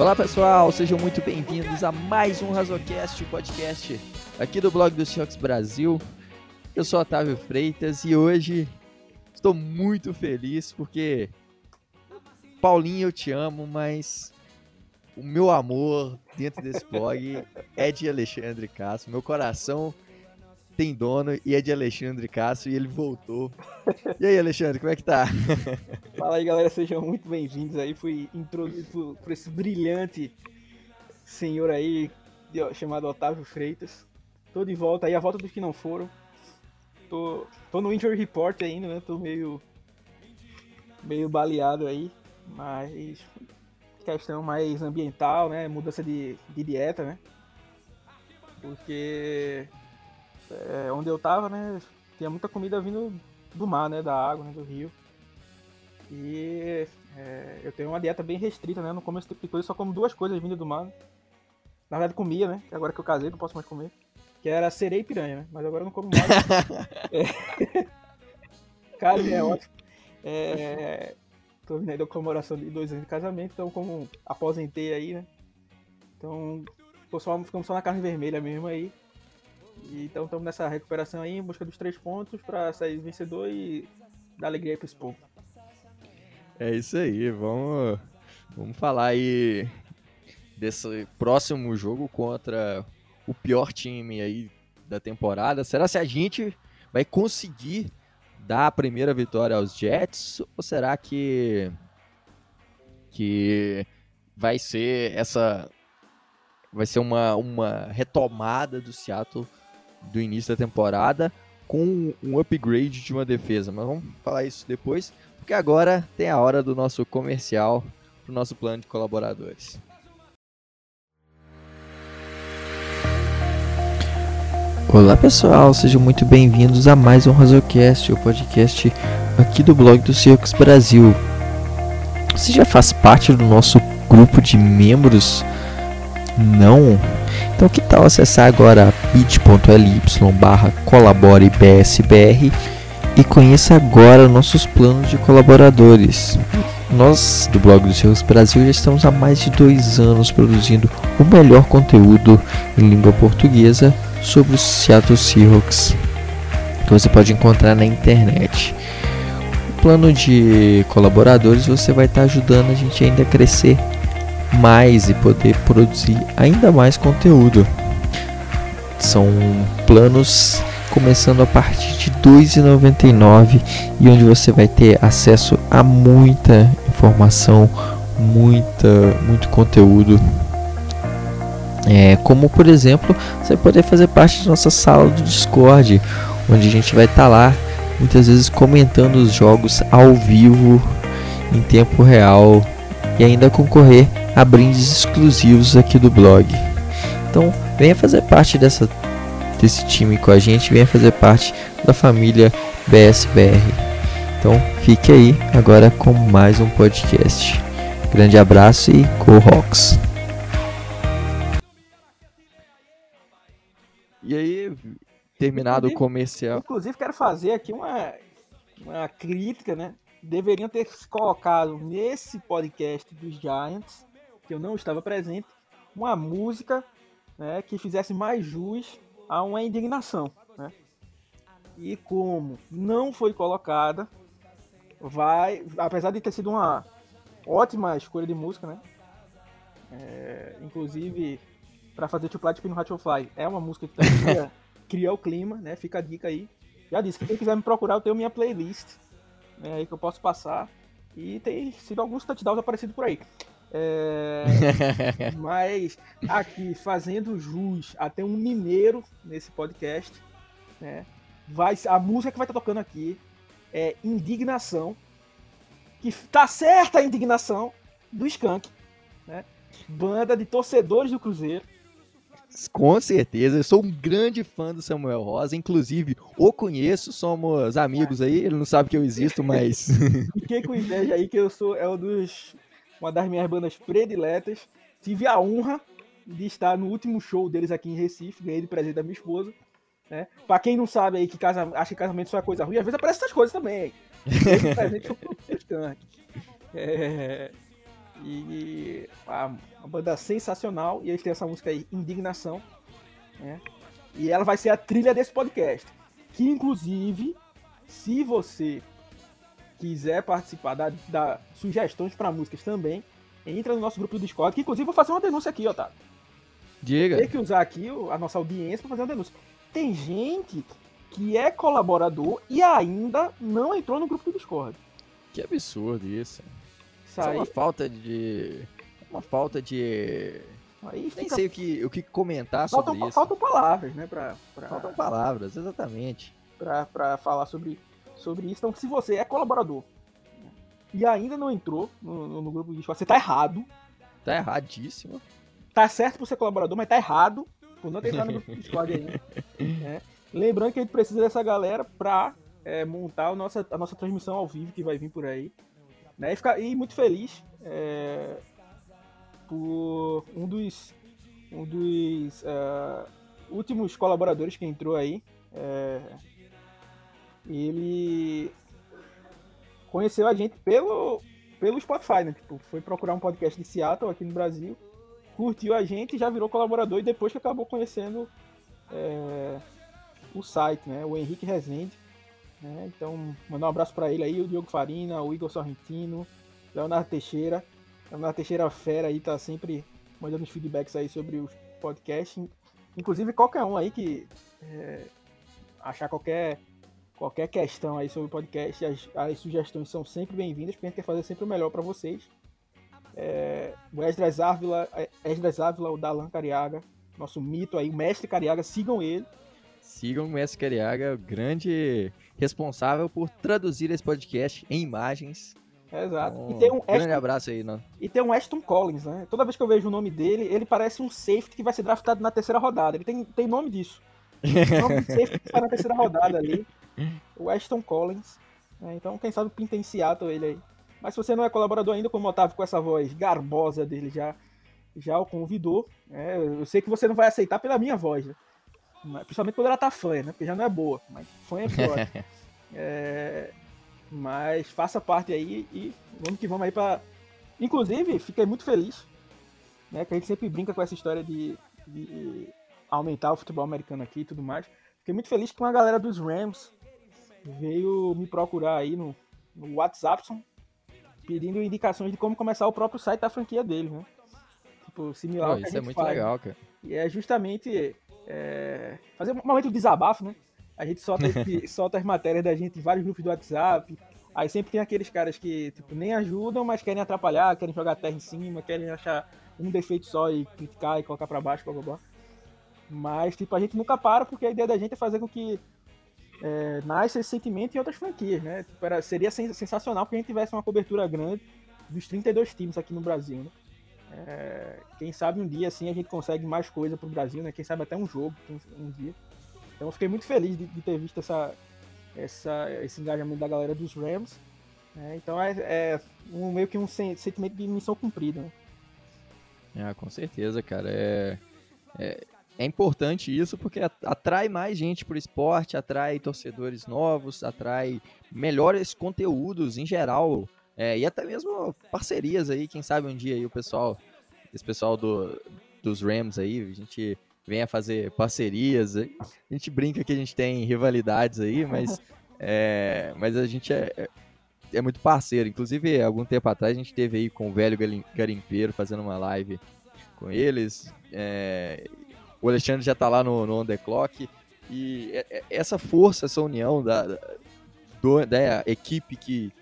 Olá pessoal, sejam muito bem-vindos a mais um Razocast, podcast aqui do blog do Seahawks Brasil. Eu sou Otávio Freitas e hoje estou muito feliz porque Paulinho, eu te amo, mas o meu amor dentro desse blog é de Alexandre Castro. Meu coração tem dono e é de Alexandre Castro e ele voltou. E aí, Alexandre, como é que tá? Fala aí, galera, sejam muito bem-vindos aí. Fui introduzido por, por, esse brilhante senhor aí chamado Otávio Freitas. Tô de volta aí, a volta dos que não foram. Tô, tô no Injury Report ainda, né? Tô meio meio baleado aí, mas questão mais ambiental, né? Mudança de, de dieta, né? Porque é, onde eu tava, né? Tinha muita comida vindo do mar, né? Da água, né, do rio. E é, eu tenho uma dieta bem restrita, né? Não como esse tipo de coisa, só como duas coisas vindo do mar. Na verdade comia, né? Agora que eu casei, não posso mais comer. Que era sereia e piranha, né? Mas agora eu não como mais. é... Cara, é ótimo. É... Tô vindo aí da comemoração de dois anos de casamento, então como aposentei aí, né? Então, só, ficamos só na carne vermelha mesmo aí. Então estamos nessa recuperação aí, em busca dos três pontos para sair vencedor e dar alegria para esse povo. É isso aí, vamos, vamos falar aí desse próximo jogo contra o pior time aí da temporada. Será se a gente vai conseguir dar a primeira vitória aos Jets ou será que que vai ser essa vai ser uma, uma retomada do Seattle do início da temporada com um upgrade de uma defesa. Mas vamos falar isso depois, porque agora tem a hora do nosso comercial para o nosso plano de colaboradores. Olá pessoal, sejam muito bem-vindos a mais um Razocast, o podcast aqui do blog do Circus Brasil. Você já faz parte do nosso grupo de membros? Não? Então que tal acessar agora bit.ly barra colaborebsbr e conheça agora nossos planos de colaboradores. Nós do blog do Seahawks Brasil já estamos há mais de dois anos produzindo o melhor conteúdo em língua portuguesa sobre os Seattle Seahawks que você pode encontrar na internet. O plano de colaboradores você vai estar ajudando a gente ainda a crescer mais e poder produzir ainda mais conteúdo. São planos começando a partir de R$ 2,99 e onde você vai ter acesso a muita informação, muita, muito conteúdo. É, como por exemplo, você poder fazer parte da nossa sala do Discord, onde a gente vai estar tá lá muitas vezes comentando os jogos ao vivo, em tempo real e ainda concorrer a brindes exclusivos aqui do blog. Então, venha fazer parte dessa, desse time com a gente, venha fazer parte da família BSBR. Então, fique aí agora com mais um podcast. Grande abraço e Go Rocks! E aí, terminado o comercial. Inclusive, quero fazer aqui uma, uma crítica, né? Deveriam ter se colocado nesse podcast dos Giants que eu não estava presente, uma música né, que fizesse mais jus a uma indignação. Né? E como não foi colocada, vai, apesar de ter sido uma ótima escolha de música, né? É, inclusive, para fazer Too Plat no Hatch Fly, é uma música que também cria, cria, o clima, né? Fica a dica aí. Já disse que quem quiser me procurar, eu tenho minha playlist né, aí que eu posso passar. E tem sido alguns touchdowns aparecidos por aí. É, mas aqui, fazendo jus até um mineiro nesse podcast, né? Vai, a música que vai estar tocando aqui é Indignação. Que tá certa a indignação do Skank, né? Banda de torcedores do Cruzeiro. Com certeza, eu sou um grande fã do Samuel Rosa, inclusive o conheço, somos amigos aí, ele não sabe que eu existo, mas. Fiquei com inveja aí que eu sou é um dos uma das minhas bandas prediletas. Tive a honra de estar no último show deles aqui em Recife, ganhei de presente da minha esposa. Né? Pra quem não sabe aí que casa, acha que casamento só é coisa ruim, às vezes aparece essas coisas também. presente é... E a, uma banda sensacional. E eles têm essa música aí, Indignação. Né? E ela vai ser a trilha desse podcast. Que inclusive, se você quiser participar, da, da sugestões para músicas também, entra no nosso grupo do Discord, que inclusive vou fazer uma denúncia aqui, Otávio. Diga. Tem que usar aqui a nossa audiência para fazer uma denúncia. Tem gente que é colaborador e ainda não entrou no grupo do Discord. Que absurdo isso. Isso Isso é uma falta de. Uma falta de. aí Nem fica, sei o que, o que comentar sobre isso. faltam palavras, né, pra, pra, Faltam palavras, exatamente. pra, pra falar sobre, sobre isso. Então, se você é colaborador e ainda não entrou no, no- no grupo Discord, você tá errado. Tá erradíssimo. Tá certo por ser colaborador, mas tá errado por não ter entrado no grupo Discord ainda. né? Lembrando que a gente precisa dessa galera pra é, montar a nossa, a nossa transmissão ao vivo que vai vir por aí. Né? E, ficar, e muito feliz é, por um dos, um dos é, últimos colaboradores que entrou aí. é, ele conheceu a gente pelo, pelo Spotify, né? Tipo, foi procurar um podcast de Seattle aqui no Brasil, curtiu a gente e já virou colaborador e depois que acabou conhecendo é, o site, né? O Henrique Rezende. Né? Então, mandar um abraço para ele aí, o Diogo Farina, o Igor Sorrentino, Leonardo Teixeira. Leonardo Teixeira fera aí, tá sempre mandando os feedbacks aí sobre os podcasts. Inclusive qualquer um aí que é, achar qualquer qualquer questão aí sobre o podcast, as, as sugestões são sempre bem-vindas, porque a gente quer fazer sempre o melhor para vocês. É, o Esdras Ávila, é, Esdras Ávila, o Dalan Cariaga, nosso mito aí, o mestre Cariaga, sigam ele. Sigam o Mestre Cariaga, grande responsável por traduzir esse podcast em imagens. É, exato. Então, e, tem um grande Ashton, abraço aí, não. e tem um Ashton Collins, né? Toda vez que eu vejo o nome dele, ele parece um safety que vai ser draftado na terceira rodada. Ele tem, tem nome disso. O nome de safety que está na terceira rodada ali. O Ashton Collins. né? Então, quem sabe pinta em Seattle ele aí. Mas se você não é colaborador ainda, como o Otávio com essa voz garbosa dele já, já o convidou. né? Eu sei que você não vai aceitar pela minha voz, né? Principalmente quando ela tá fã, né? Porque já não é boa. Mas fã é pior. É, mas faça parte aí e vamos que vamos aí pra. Inclusive, fiquei muito feliz, né? Que a gente sempre brinca com essa história de, de aumentar o futebol americano aqui e tudo mais. Fiquei muito feliz que uma galera dos Rams veio me procurar aí no, no WhatsApp pedindo indicações de como começar o próprio site da franquia deles, né? Tipo, similar Pô, ao que a isso é muito faz, legal, cara. e é justamente é, fazer um momento de desabafo, né? A gente solta, solta as matérias da gente em vários grupos do WhatsApp. Aí sempre tem aqueles caras que tipo, nem ajudam, mas querem atrapalhar, querem jogar terra em cima, querem achar um defeito só e criticar e colocar pra baixo, blá blá blá. Mas tipo, a gente nunca para porque a ideia da gente é fazer com que é, nasça esse sentimento em outras franquias, né? Tipo, era- seria sen- sensacional que a gente tivesse uma cobertura grande dos 32 times aqui no Brasil, né? É, quem sabe um dia assim a gente consegue mais coisa pro Brasil, né? Quem sabe até um jogo um dia. Então fiquei muito feliz de, de ter visto essa, essa, esse engajamento da galera dos Rams. né? Então é, é um, meio que um sen- sentimento de missão cumprida. Né? Ah, com certeza, cara. É, é, é importante isso porque at- atrai mais gente pro esporte, atrai torcedores novos, atrai melhores conteúdos em geral. É, e até mesmo parcerias aí, quem sabe um dia aí o pessoal, esse pessoal do, dos Rams aí, a gente venha fazer parcerias. A gente brinca que a gente tem rivalidades aí, mas, é, mas a gente é, é- é muito parceiro. Inclusive, algum tempo atrás a gente teve aí com o velho garimpeiro fazendo uma live com eles. É, o Alexandre já tá lá no, no On The Clock. E é- é- essa força, essa união da, da, da equipe que,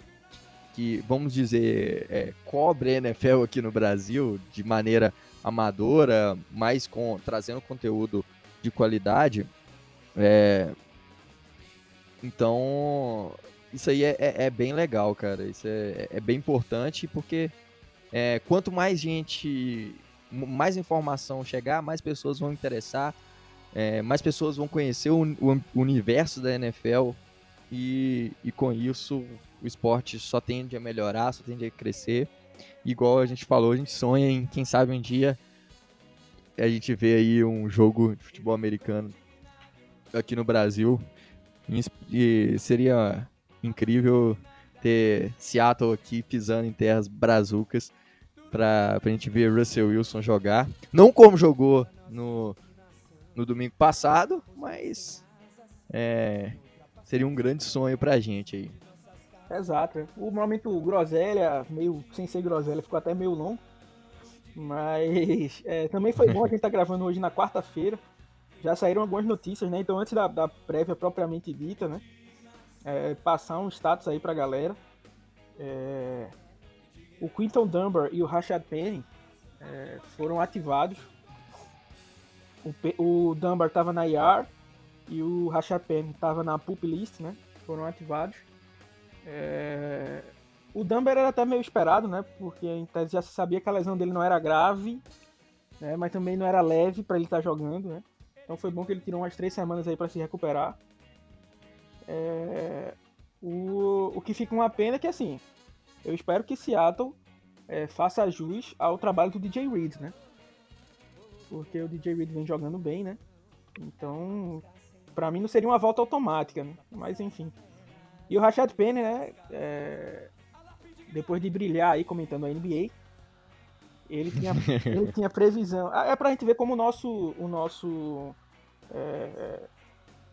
que, vamos dizer, é, cobre a NFL aqui no Brasil de maneira amadora, mas com trazendo conteúdo de qualidade. É, então, isso aí é, é- é bem legal, cara. Isso é, é bem importante porque é, quanto mais gente, mais informação chegar, mais pessoas vão interessar, mais pessoas vão conhecer o, o universo da NFL e, e com isso o esporte só tende a melhorar, só tende a crescer. Igual a gente falou, a gente sonha em, quem sabe um dia, a gente vê aí um jogo de futebol americano aqui no Brasil. E seria incrível ter Seattle aqui pisando em terras brazucas pra, pra gente ver Russell Wilson jogar. Não como jogou no, no domingo passado, mas é, seria um grande sonho pra gente aí. Exato. O momento groselha, meio sem ser groselha, ficou até meio longo. Mas é, também foi bom a gente estar tá gravando hoje na quarta-feira. Já saíram algumas notícias, né? Então antes da, da prévia propriamente dita, né? É, passar um status aí pra galera. É, o Quinton Dunbar e o Rashad Penny é, foram ativados. O, o Dunbar estava na IR e o Rashad Penny estava na PUP list, né? Foram ativados. É... O Dunbar era até meio esperado, né? Porque em tese já se sabia que a lesão dele não era grave, né? mas também não era leve para ele estar tá jogando, né? Então foi bom que ele tirou umas três semanas aí para se recuperar. É... O... o que fica uma pena é que assim, eu espero que Seattle é, faça jus ao trabalho do DJ Reed, né? Porque o DJ Reed vem jogando bem, né? Então, para mim não seria uma volta automática, né? Mas enfim. E o Rashad Penny, né? É, depois de brilhar aí comentando a NBA, ele tinha, ele tinha previsão. Ah, é pra gente ver como o nosso, o nosso é,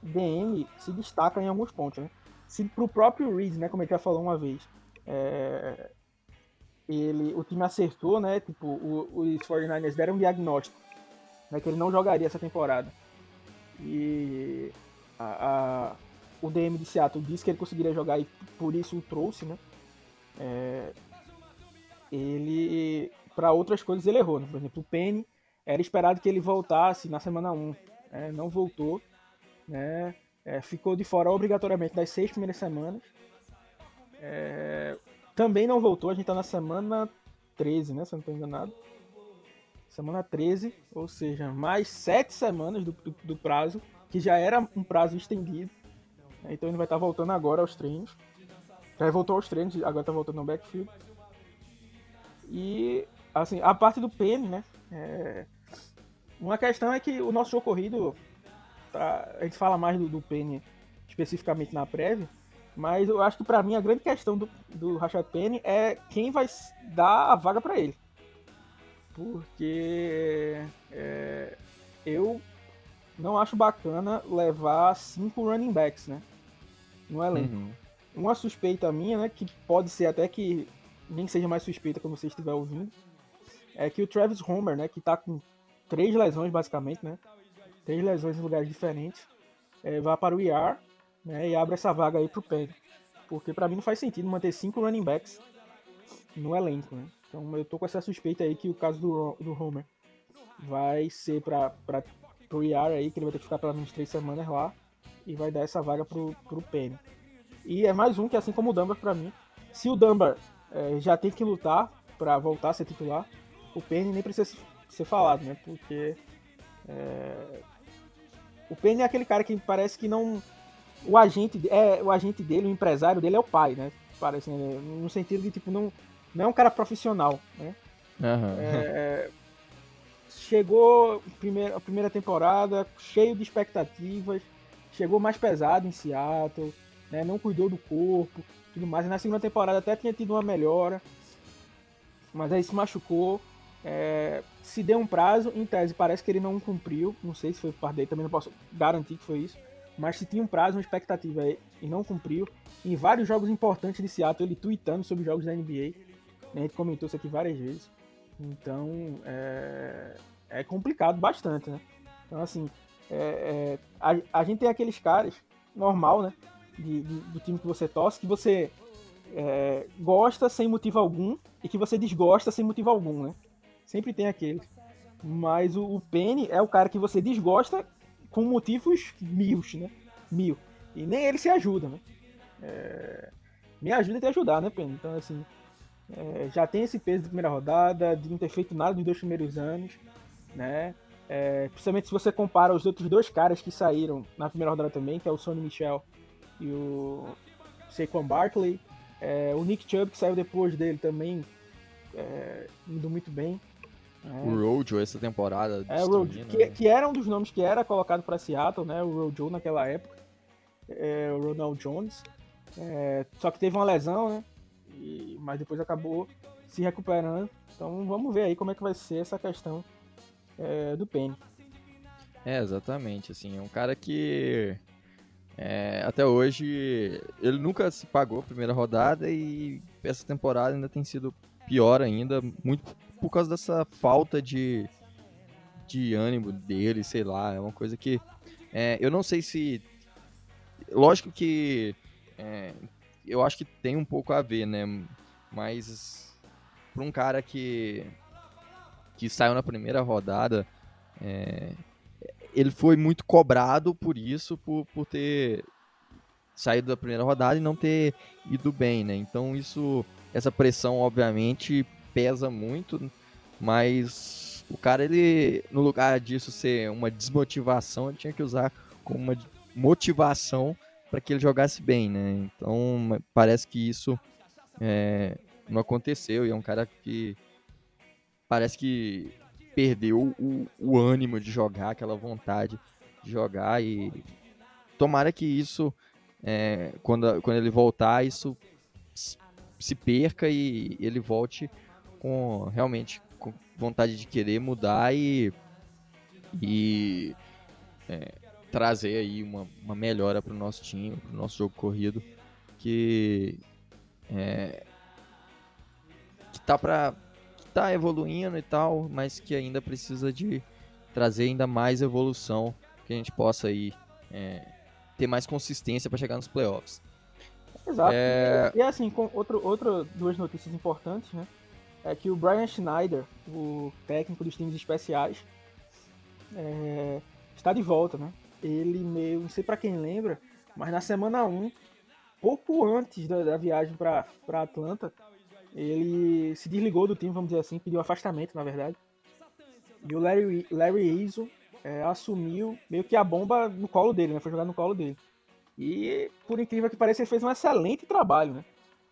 DM se destaca em alguns pontos, né? Se pro próprio Reed, né? Como gente já falou uma vez, é, ele, o time acertou, né? Tipo, o, os 49ers deram um diagnóstico né, que ele não jogaria essa temporada. E a, a, o DM de Seattle disse que ele conseguiria jogar e por isso o trouxe, né? É, ele, para outras coisas, ele errou. Né? Por exemplo, o Penny era esperado que ele voltasse na semana 1, né? não voltou, né? É, ficou de fora obrigatoriamente das seis primeiras semanas. É, também não voltou, a gente tá na semana 13, né? Se eu não tô enganado. Semana 13, ou seja, mais sete semanas do, do, do prazo, que já era um prazo estendido. Então ele vai estar tá voltando agora aos treinos. Já voltou aos treinos, agora tá voltando no backfield. E, assim, a parte do Penny, né? É... Uma questão é que o nosso jogo corrido, tá... a gente fala mais do, do Penny especificamente na prévia, mas eu acho que para mim a grande questão do, do Rashad Penny é quem vai dar a vaga para ele. Porque é, eu não acho bacana levar cinco running backs, né? No elenco. Uhum. Uma suspeita minha, né? Que pode ser até que nem seja mais suspeita quando você estiver ouvindo. É que o Travis Homer, né? Que tá com três lesões basicamente, né? Três lesões em lugares diferentes. É, vai para o IR né, e abre essa vaga aí pro Penny. Porque para mim não faz sentido manter cinco running backs no elenco, né? Então eu tô com essa suspeita aí que o caso do, do Homer vai ser para pro IAR aí, que ele vai ter que ficar pelo menos três semanas lá e vai dar essa vaga pro, pro Penny. E é mais um que, assim como o Dunbar, para mim, se o Dunbar é, já tem que lutar para voltar a ser titular, o Penny nem precisa ser falado, né? Porque é, o Penny é aquele cara que parece que não o agente, é, o agente dele, o empresário dele é o pai, né? Parece, né? no sentido de, tipo, não, não é um cara profissional, né? Uhum. É, chegou primeira, a primeira temporada cheio de expectativas, chegou mais pesado em Seattle, né? não cuidou do corpo, tudo mais. Na segunda temporada até tinha tido uma melhora, mas aí se machucou. É, se deu um prazo, em tese parece que ele não cumpriu. Não sei se foi por parte dele, também não posso garantir que foi isso mas se tinha um prazo, uma expectativa e não cumpriu. Em vários jogos importantes de Seattle, ele tweetando sobre jogos da NBA. A gente comentou isso aqui várias vezes. Então, é, é complicado bastante, né? Então, assim, é, é, a, a, gente tem aqueles caras, normal, né? De, de, do time que você torce, que você é, gosta sem motivo algum e que você desgosta sem motivo algum, né? Sempre tem aqueles. Mas o, o Penny é o cara que você desgosta com motivos mil, né? Mil. E nem ele se ajuda, né? É... Me ajuda a te ajudar, né, Penny? Então, assim, é... já tem esse peso da primeira rodada, de não ter feito nada nos dois primeiros anos, né? É... Principalmente se você compara os outros dois caras que saíram na primeira rodada também, que é o Sonny Michel e o Saquon Barkley. É... O Nick Chubb, que saiu depois dele também, é... indo muito bem. É. O Rojo essa temporada. É, o Rojo, que, que, era um dos nomes que era colocado para Seattle, né? O Rojo naquela época. É, o Ronald Jones. É, só que teve uma lesão, né? E, mas depois acabou se recuperando. Então vamos ver aí como é que vai ser essa questão é, do Penny. É, exatamente. Assim, é um cara que é, até hoje ele nunca se pagou a primeira rodada e essa temporada ainda tem sido pior ainda, muito por causa dessa falta de, de ânimo dele, sei lá, é uma coisa que é, eu não sei se. Lógico que é, eu acho que tem um pouco a ver, né? Mas para um cara que que saiu na primeira rodada, é, ele foi muito cobrado por isso, por, por ter saído da primeira rodada e não ter ido bem, né? Então isso, essa pressão obviamente pesa muito, mas o cara ele no lugar disso ser uma desmotivação, ele tinha que usar como uma motivação para que ele jogasse bem, né? Então parece que isso é, não aconteceu e é um cara que parece que perdeu o, o ânimo de jogar, aquela vontade de jogar e tomara que isso é, quando, quando ele voltar isso se perca e ele volte com realmente com vontade de querer mudar e, e é, trazer aí uma, uma melhora para o nosso time, para o nosso jogo corrido, que é, que tá para tá evoluindo e tal, mas que ainda precisa de trazer ainda mais evolução, que a gente possa aí é, ter mais consistência para chegar nos playoffs. Exato. É... E, e assim, com outro, outro, duas notícias importantes, né? É que o Brian Schneider, o técnico dos times especiais, é, está de volta, né? Ele meio, não sei para quem lembra, mas na semana 1, pouco antes da, da viagem para Atlanta, ele se desligou do time, vamos dizer assim, pediu afastamento, na verdade. E o Larry, Larry Izzo é, assumiu meio que a bomba no colo dele, né? Foi jogar no colo dele. E, por incrível que pareça, ele fez um excelente trabalho, né?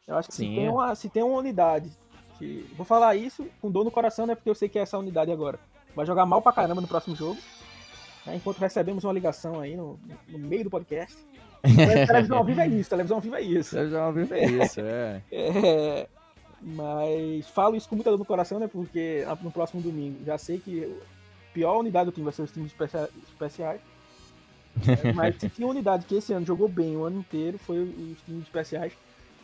Eu acho que se tem, uma, se tem uma unidade que... Vou falar isso com dor no coração, né? Porque eu sei que é essa unidade agora. Vai jogar mal pra caramba no próximo jogo. Né? Enquanto recebemos uma ligação aí no, no meio do podcast. televisão ao vivo é isso, televisão ao vivo é isso. Televisão ao vivo é isso, é. é. Mas falo isso com muita dor no coração, né? Porque no próximo domingo já sei que a pior unidade do time vai ser os times especiais. mas se tinha unidade que esse ano jogou bem o ano inteiro, foi os times especiais.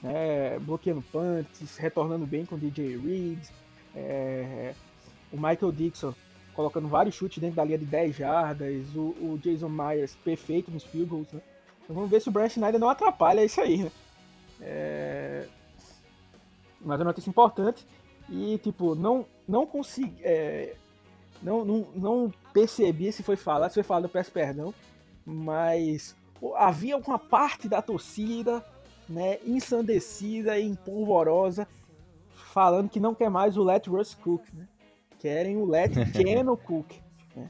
Né? Bloqueando punts, retornando bem com o DJ Reed, é, o Michael Dixon colocando vários chutes dentro da linha de 10 jardas, o, o Jason Myers perfeito nos field goals, né? Então vamos ver se o Brian Schneider não atrapalha isso aí, né? É, mas é uma notícia importante e, tipo, não, não consegui. É, não, não, não percebi se foi falado, se foi falado, eu peço perdão, mas havia uma parte da torcida, né, ensandecida e empolvorosa, falando que não quer mais o Let Russ Cook, né? Querem o Let Geno Cook. Né?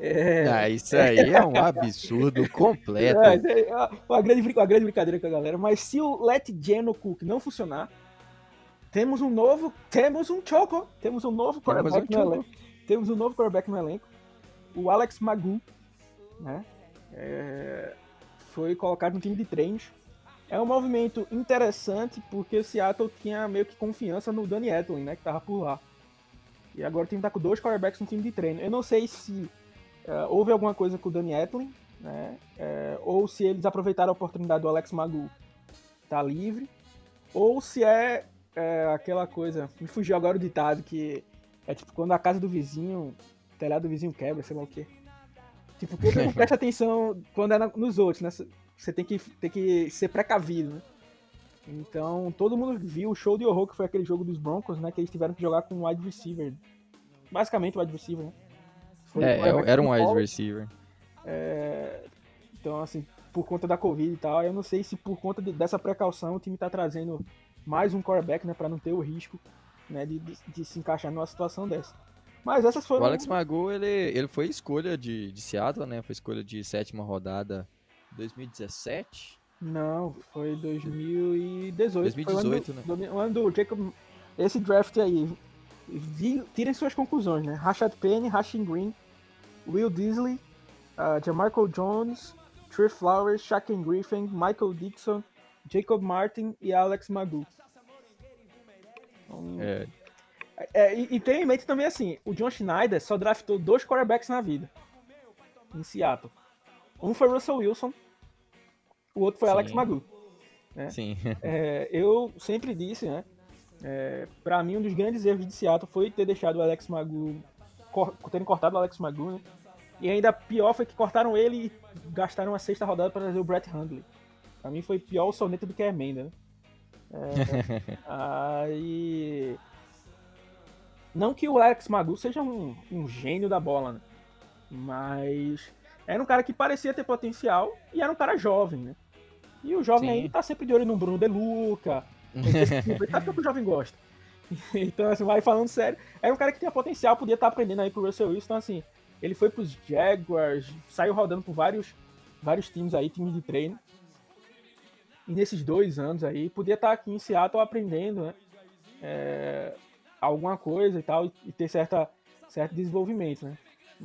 É... Ah, isso aí é um absurdo completo. É, é uma, grande, uma grande brincadeira com a galera, mas se o Let Geno Cook não funcionar, temos um novo, temos um Choco, temos um novo quarterback no elenco. Temos um novo quarterback no elenco, o Alex Magu, né? É, foi colocado no time de treinos. É um movimento interessante porque o Seattle tinha meio que confiança no Danny Etlin, né, que tava por lá. E agora o time tá com dois quarterbacks no time de treino. Eu não sei se uh, houve alguma coisa com o Danny Etlin, né, uh, ou se eles aproveitaram a oportunidade do Alex Magu tá livre, ou se é é aquela coisa. Me fugiu agora o ditado que é tipo quando a casa do vizinho, o telhado do vizinho quebra, sei lá o quê. Tipo, não presta atenção quando é nos outros, né? Você tem que, tem que ser precavido, né? Então, todo mundo viu o show de horror que foi aquele jogo dos Broncos, né? Que eles tiveram que jogar com um wide receiver. Basicamente wide receiver, né? Foi é, era um wide receiver. É, então, assim, por conta da Covid e tal, eu não sei se por conta de, dessa precaução o time tá trazendo mais um quarterback, né, para não ter o risco, né, de, de, de, se encaixar numa situação dessa. Mas essas foram. O Alex Magu, ele, ele foi escolha de, de Seattle, né? Foi escolha de sétima rodada 2017? Não, foi 2018. 2018, foi né? Do, o ano do Jacob. Esse draft aí. Tirem suas conclusões, né? Rashad Penny, Rashing Green, Will Disley, uh, Jamarco Jones, Trey Flowers, Shaquem Griffin, Michael Dixon, Jacob Martin e Alex Magu. Então, é, É, e, e tem em mente também assim, o John Schneider só draftou dois quarterbacks na vida. Em Seattle. Um foi Russell Wilson, o outro foi Sim. Alex Magoo. Né? Sim. É, eu sempre disse, né? É, para mim, um dos grandes erros de Seattle foi ter deixado o Alex Magoo, cor, terem cortado o Alex Magoo, né? E ainda pior foi que cortaram ele e gastaram a sexta rodada para trazer o Brett Hundley. Pra mim foi pior o soneto do que a emenda, né? É, aí. Não que o Alex Magoo seja um, um gênio da bola, né? Mas era um cara que parecia ter potencial e era um cara jovem, né? E o jovem Sim. aí tá sempre de olho no Bruno De Luca. O que o jovem gosta. Então, assim, vai falando sério. Era um cara que tinha potencial, podia estar tá aprendendo aí com o Russell Wilson. Então, assim, ele foi pros Jaguars, saiu rodando por vários, vários times aí, times de treino. E nesses dois anos aí, podia estar tá aqui em Seattle aprendendo, né? É, alguma coisa e tal, e ter certa, certo desenvolvimento, né?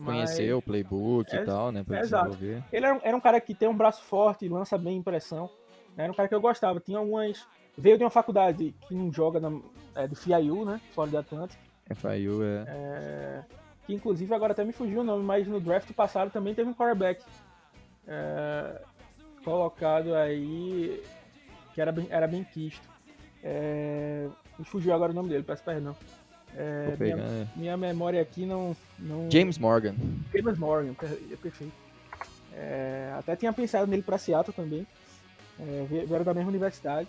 Conhecer o playbook é, e tal, né? Pra é, desenvolver. Ele era um, era um, cara que tem um braço forte, lança bem impressão. Né? Era um cara que eu gostava. Tinha algumas. Veio de uma faculdade que não joga na, é, do FIU, né? Florida Atlantic. FIU, é. é. Que inclusive agora até me fugiu o nome, mas no draft passado também teve um quarterback é, colocado aí que era bem, era bem quisto. É, me fugiu agora o nome dele, peço perdão. É, minha, né? minha, memória aqui não, não. James Morgan. James Morgan, é perfeito. É, até tinha pensado nele para Seattle também. É, vieram da mesma universidade.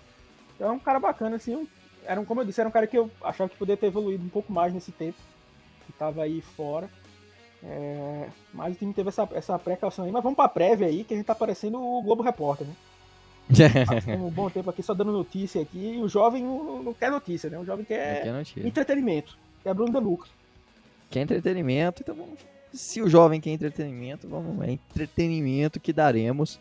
Então é um cara bacana, assim. Era um, como eu disse, era um cara que eu achava que poderia ter evoluído um pouco mais nesse tempo. Que tava aí fora. É, mas o time teve essa, essa precaução aí. Mas vamos pra prévia aí, que a gente tá parecendo o Globo Repórter, né? um bom tempo aqui só dando notícia aqui. E o jovem não, quer notícia, né? O jovem quer, quer entretenimento. É Bruno De Lucas. Quer entretenimento, então vamos. Se o jovem quer entretenimento, vamos. É entretenimento que daremos.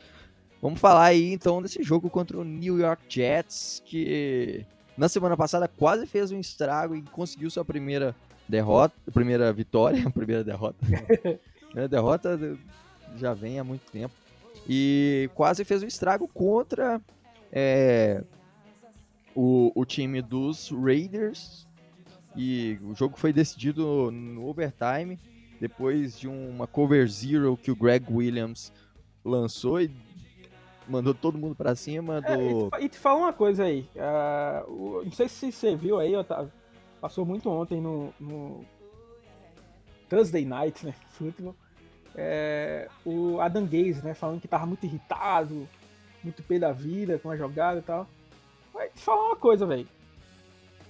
Vamos falar aí então desse jogo contra o New York Jets, que na semana passada quase fez um estrago e conseguiu sua primeira derrota, primeira vitória, primeira derrota. primeira derrota já vem há muito tempo e quase fez um estrago contra é, o, o time dos Raiders. E o jogo foi decidido no overtime, depois de uma cover zero que o Greg Williams lançou e mandou todo mundo para cima do. É, e, te, fala uma coisa aí. Uh, o, não sei se você viu aí, Otávio. Passou muito ontem no, no Thursday Night, né? Futebol é, o Adam Gaze, né, falando que tava muito irritado, muito pé da vida com a jogada e tal. Mas te falar uma coisa, velho.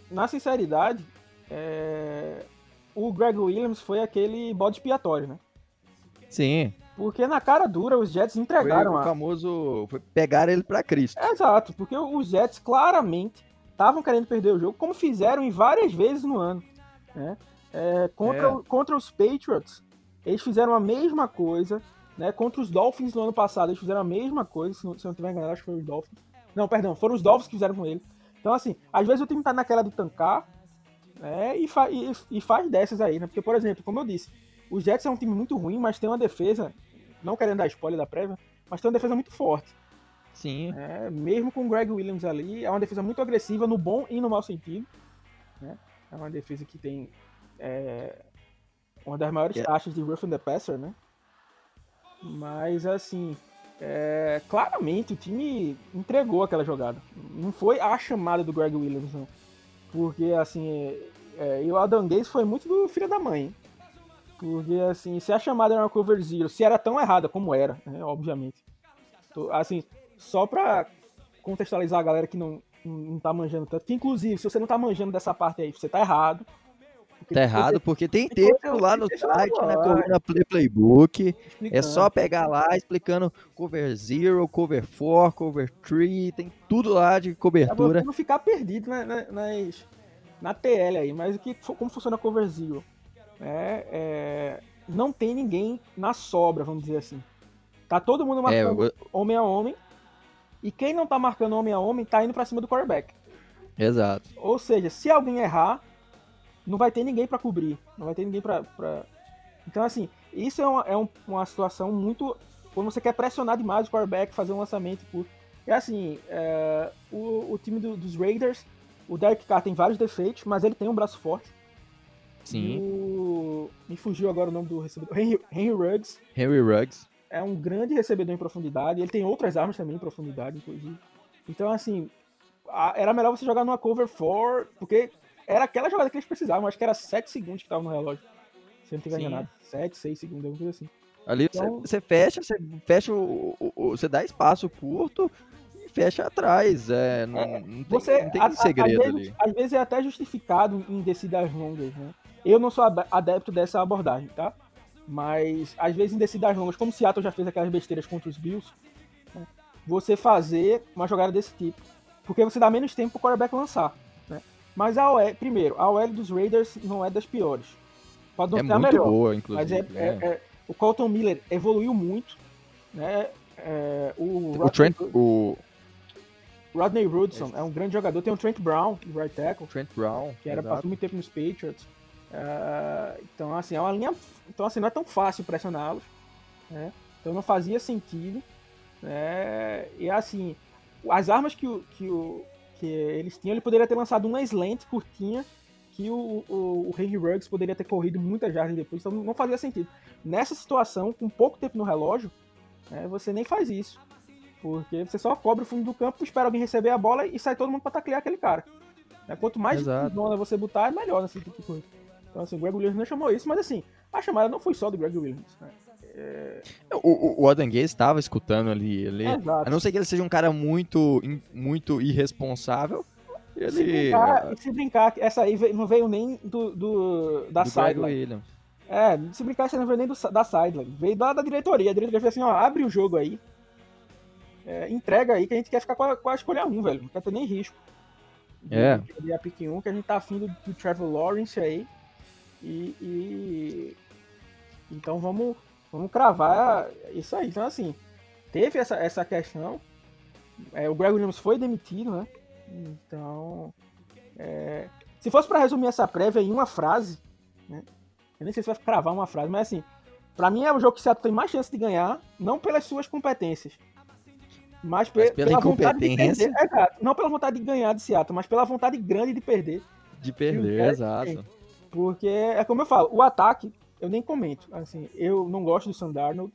Na sinceridade, é, o Greg Williams foi aquele bode expiatório, né? Sim. Porque na cara dura os Jets entregaram foi o famoso foi pegar ele para Cristo. Exato, porque os Jets claramente estavam querendo perder o jogo, como fizeram em várias vezes no ano, né? É, contra, é. contra os Patriots, eles fizeram a mesma coisa, né? Contra os Dolphins no ano passado, eles fizeram a mesma coisa, se não, se não tiver enganado, acho que foi os Dolphins. Não, perdão, foram os Dolphins que fizeram com ele. Então, assim, às vezes o time tá naquela de tancar, né? E, fa e, e faz dessas aí, né? Porque, por exemplo, como eu disse, os Jets é um time muito ruim, mas tem uma defesa, não querendo dar spoiler da prévia, mas tem uma defesa muito forte. Sim. É, mesmo com o Greg Williams ali, é uma defesa muito agressiva no bom e no mau sentido. Né? É uma defesa que tem é, uma das maiores yeah. taxas de roughing the passer, né? Mas assim, é, claramente o time entregou aquela jogada. Não foi a chamada do Greg Williams, não. Porque assim, é, e o Adam Gaze foi muito do filho da mãe. Hein? Porque assim, se a chamada era uma cover zero, se era tão errada como era, né, obviamente. Assim, só pra contextualizar a galera que não, não tá manjando tanto, que inclusive, se você não tá manjando dessa parte aí, você tá errado. Tá errado, porque tem texto lá no site, né? Coluna Play Playbook. É só pegar lá explicando cover zero, cover 4, cover 3, tem tudo lá de cobertura. É não ficar perdido na, na, nas, na TL aí, mas que, como funciona a cover zero? É, é, não tem ninguém na sobra, vamos dizer assim. Tá todo mundo marcando é, eu... homem a homem. E quem não tá marcando homem a homem tá indo para cima do quarterback. Exato. Ou seja, se alguém errar, não vai ter ninguém para cobrir, não vai ter ninguém para. Pra... Então, assim, isso é uma, é um, uma situação muito. Quando você quer pressionar demais o quarterback, fazer um lançamento por. É assim, é, o, o time do, dos Raiders, o Derek Carr tem vários defeitos, mas ele tem um braço forte. Sim. O... Me fugiu agora o nome do recebedor. Henry, Henry Ruggs. Henry Ruggs. É um grande recebedor em profundidade. Ele tem outras armas também em profundidade, inclusive. Então, assim, era melhor você jogar numa cover 4, porque era aquela jogada que eles precisavam. Acho que era 7 segundos que tava no relógio. Se eu não tiver enganado. 7, 6 segundos, alguma coisa assim. Ali então, você, fecha, você fecha o, o, Você dá espaço curto e fecha atrás. É, não, é, não tem, você, não tem a, segredo a, às ali. Vezes, às vezes é até justificado em descidas longas, né? Eu não sou adepto dessa abordagem, tá? Mas às vezes em descidas longas, como o Seattle já fez aquelas besteiras contra os Bills, né? você fazer uma jogada desse tipo. Porque você dá menos tempo pro quarterback lançar. Né? Mas a OL, primeiro, a OL dos Raiders não é das piores. Pode não é ser a melhor. Boa, inclusive. Mas é, é. É, é o Colton Miller evoluiu muito, né? É, o, o Trent, o Rodney Rudson é um grande jogador. Tem o Trent Brown, o right tackle. Trent Brown, que era passou muito tempo nos Patriots. Uh, então assim é uma linha, então assim não é tão fácil pressioná-los, né? Então não fazia sentido, né? E assim as armas que o, que o que eles tinham, ele poderia ter lançado uma slant curtinha que o, o, o Henry Ruggs poderia ter corrido muitas jardas depois, então não fazia sentido. Nessa situação, com pouco tempo no relógio, né, você nem faz isso. Porque você só cobre o fundo do campo, espera alguém receber a bola e sai todo mundo para taclear aquele cara. Né, quanto mais zona você botar, é melhor nesse tipo de coisa. Então, assim, o Greg Williams não chamou isso, mas assim, a chamada não foi só do Greg Williams. Né? É... O, o, Adam Gay estava escutando ali. Ele, a não ser que ele seja um cara muito, muito irresponsável, ele... Se brincar, se brincar, essa aí não veio nem do, do da do sideline. É, se brincar, essa não veio nem do, da sideline. Veio da, da diretoria. A diretoria fez assim, ó, abre o jogo aí. É, entrega aí que a gente quer ficar com a, com a escolha 1, velho. Não quer ter nem risco. É. De, a pick 1, que a gente tá afim do, do Trevor Lawrence aí. E, e, Então vamos, vamos cravar isso aí. Então, assim, teve essa, essa questão. É, o Greg Williams foi demitido, né? Então, é, se fosse para resumir essa prévia em uma frase, né, eu nem sei se vai cravar uma frase, mas assim, para mim é o jogo que Seattle tem mais chance de ganhar, não pelas suas competências, mas, mas pela, pela vontade de perder. É, não pela vontade de ganhar de Seattle, mas pela vontade grande de perder. De perder, exato. Porque é como eu falo, o ataque eu nem comento. Assim, eu não gosto do Sandarno.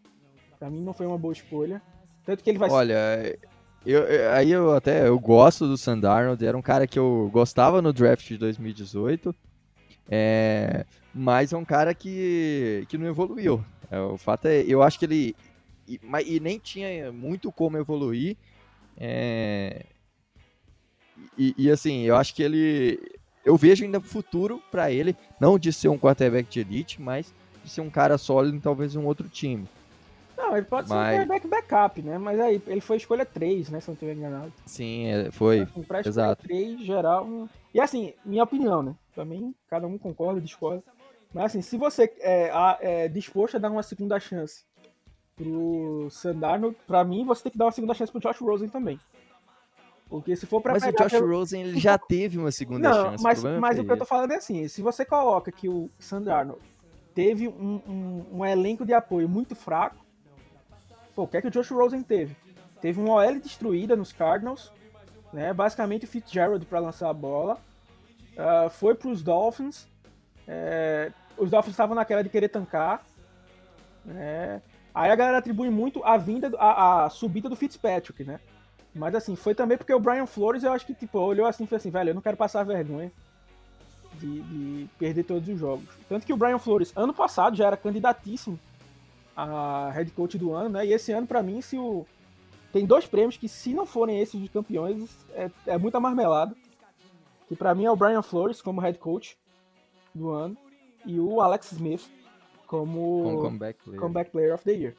Pra mim não foi uma boa escolha. Tanto que ele vai Olha, eu, aí eu até eu gosto do Sandarnold, era um cara que eu gostava no draft de 2018, é, mas é um cara que, que não evoluiu. É, o fato é, eu acho que ele e, e nem tinha muito como evoluir. É, e, e, assim, eu acho que ele. Eu vejo ainda futuro para ele, não de ser um quarterback de elite, mas de ser um cara sólido em talvez um outro time. Não, ele pode mas... ser um quarterback backup, né? Mas aí, ele foi escolha 3, né? Se não estiver enganado. Sim, é, foi. Assim, pra Exato. 3, geral. E assim, minha opinião, né? Também cada um concorda, discorda. Mas assim, se você é, é disposto a dar uma segunda chance pro Sandarno, pra mim você tem que dar uma segunda chance pro Josh Rosen também. Porque se for pra Mas o Josh pelo... Rosen ele já teve uma segunda não, chance. Mas, o mas o que eu tô falando é assim, se você coloca que o Sandarno teve um, um, um elenco de apoio muito fraco, Pô, o que é que o Josh Rosen teve? Teve uma OL destruída nos Cardinals, né? Basicamente o Fitzgerald para lançar a bola. Uh, foi para os Dolphins. É, os Dolphins estavam naquela de querer tancar. Né? Aí a galera atribui muito a vinda, a, a, subida do Fitzpatrick, né? Mas assim, foi também porque o Brian Flores, eu acho que tipo, olhou assim e falou assim, velho, eu não quero passar vergonha de, de perder todos os jogos. Tanto que o Brian Flores, ano passado, já era candidatíssimo a head coach do ano, né? E esse ano, para mim, se o. Tem dois prêmios que, se não forem esses de campeões, é, é muita marmelada. Que para mim é o Brian Flores como head coach do ano e o Alex Smith como comeback player. comeback player of the year.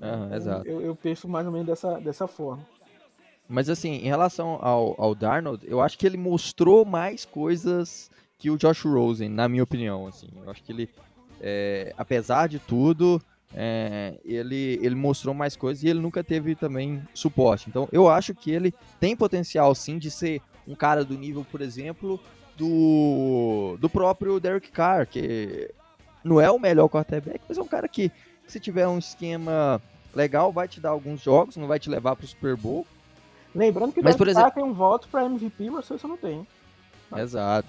Uhum, então, exato. Eu, eu, penso mais ou menos dessa, dessa forma. Mas assim, em relação ao, ao Darnold, eu acho que ele mostrou mais coisas que o Josh Rosen, na minha opinião. Assim, eu acho que ele, é, apesar de tudo, é, ele, ele mostrou mais coisas e ele nunca teve também suporte. Então eu acho que ele tem potencial sim de ser um cara do nível, por exemplo, do, do próprio Derek Carr, que não é o melhor quarterback, mas é um cara que, se tiver um esquema legal, vai te dar alguns jogos, não vai te levar para o Super Bowl. Lembrando que o mas, exemplo... Tem um voto para MVP, mas você não tem. Exato.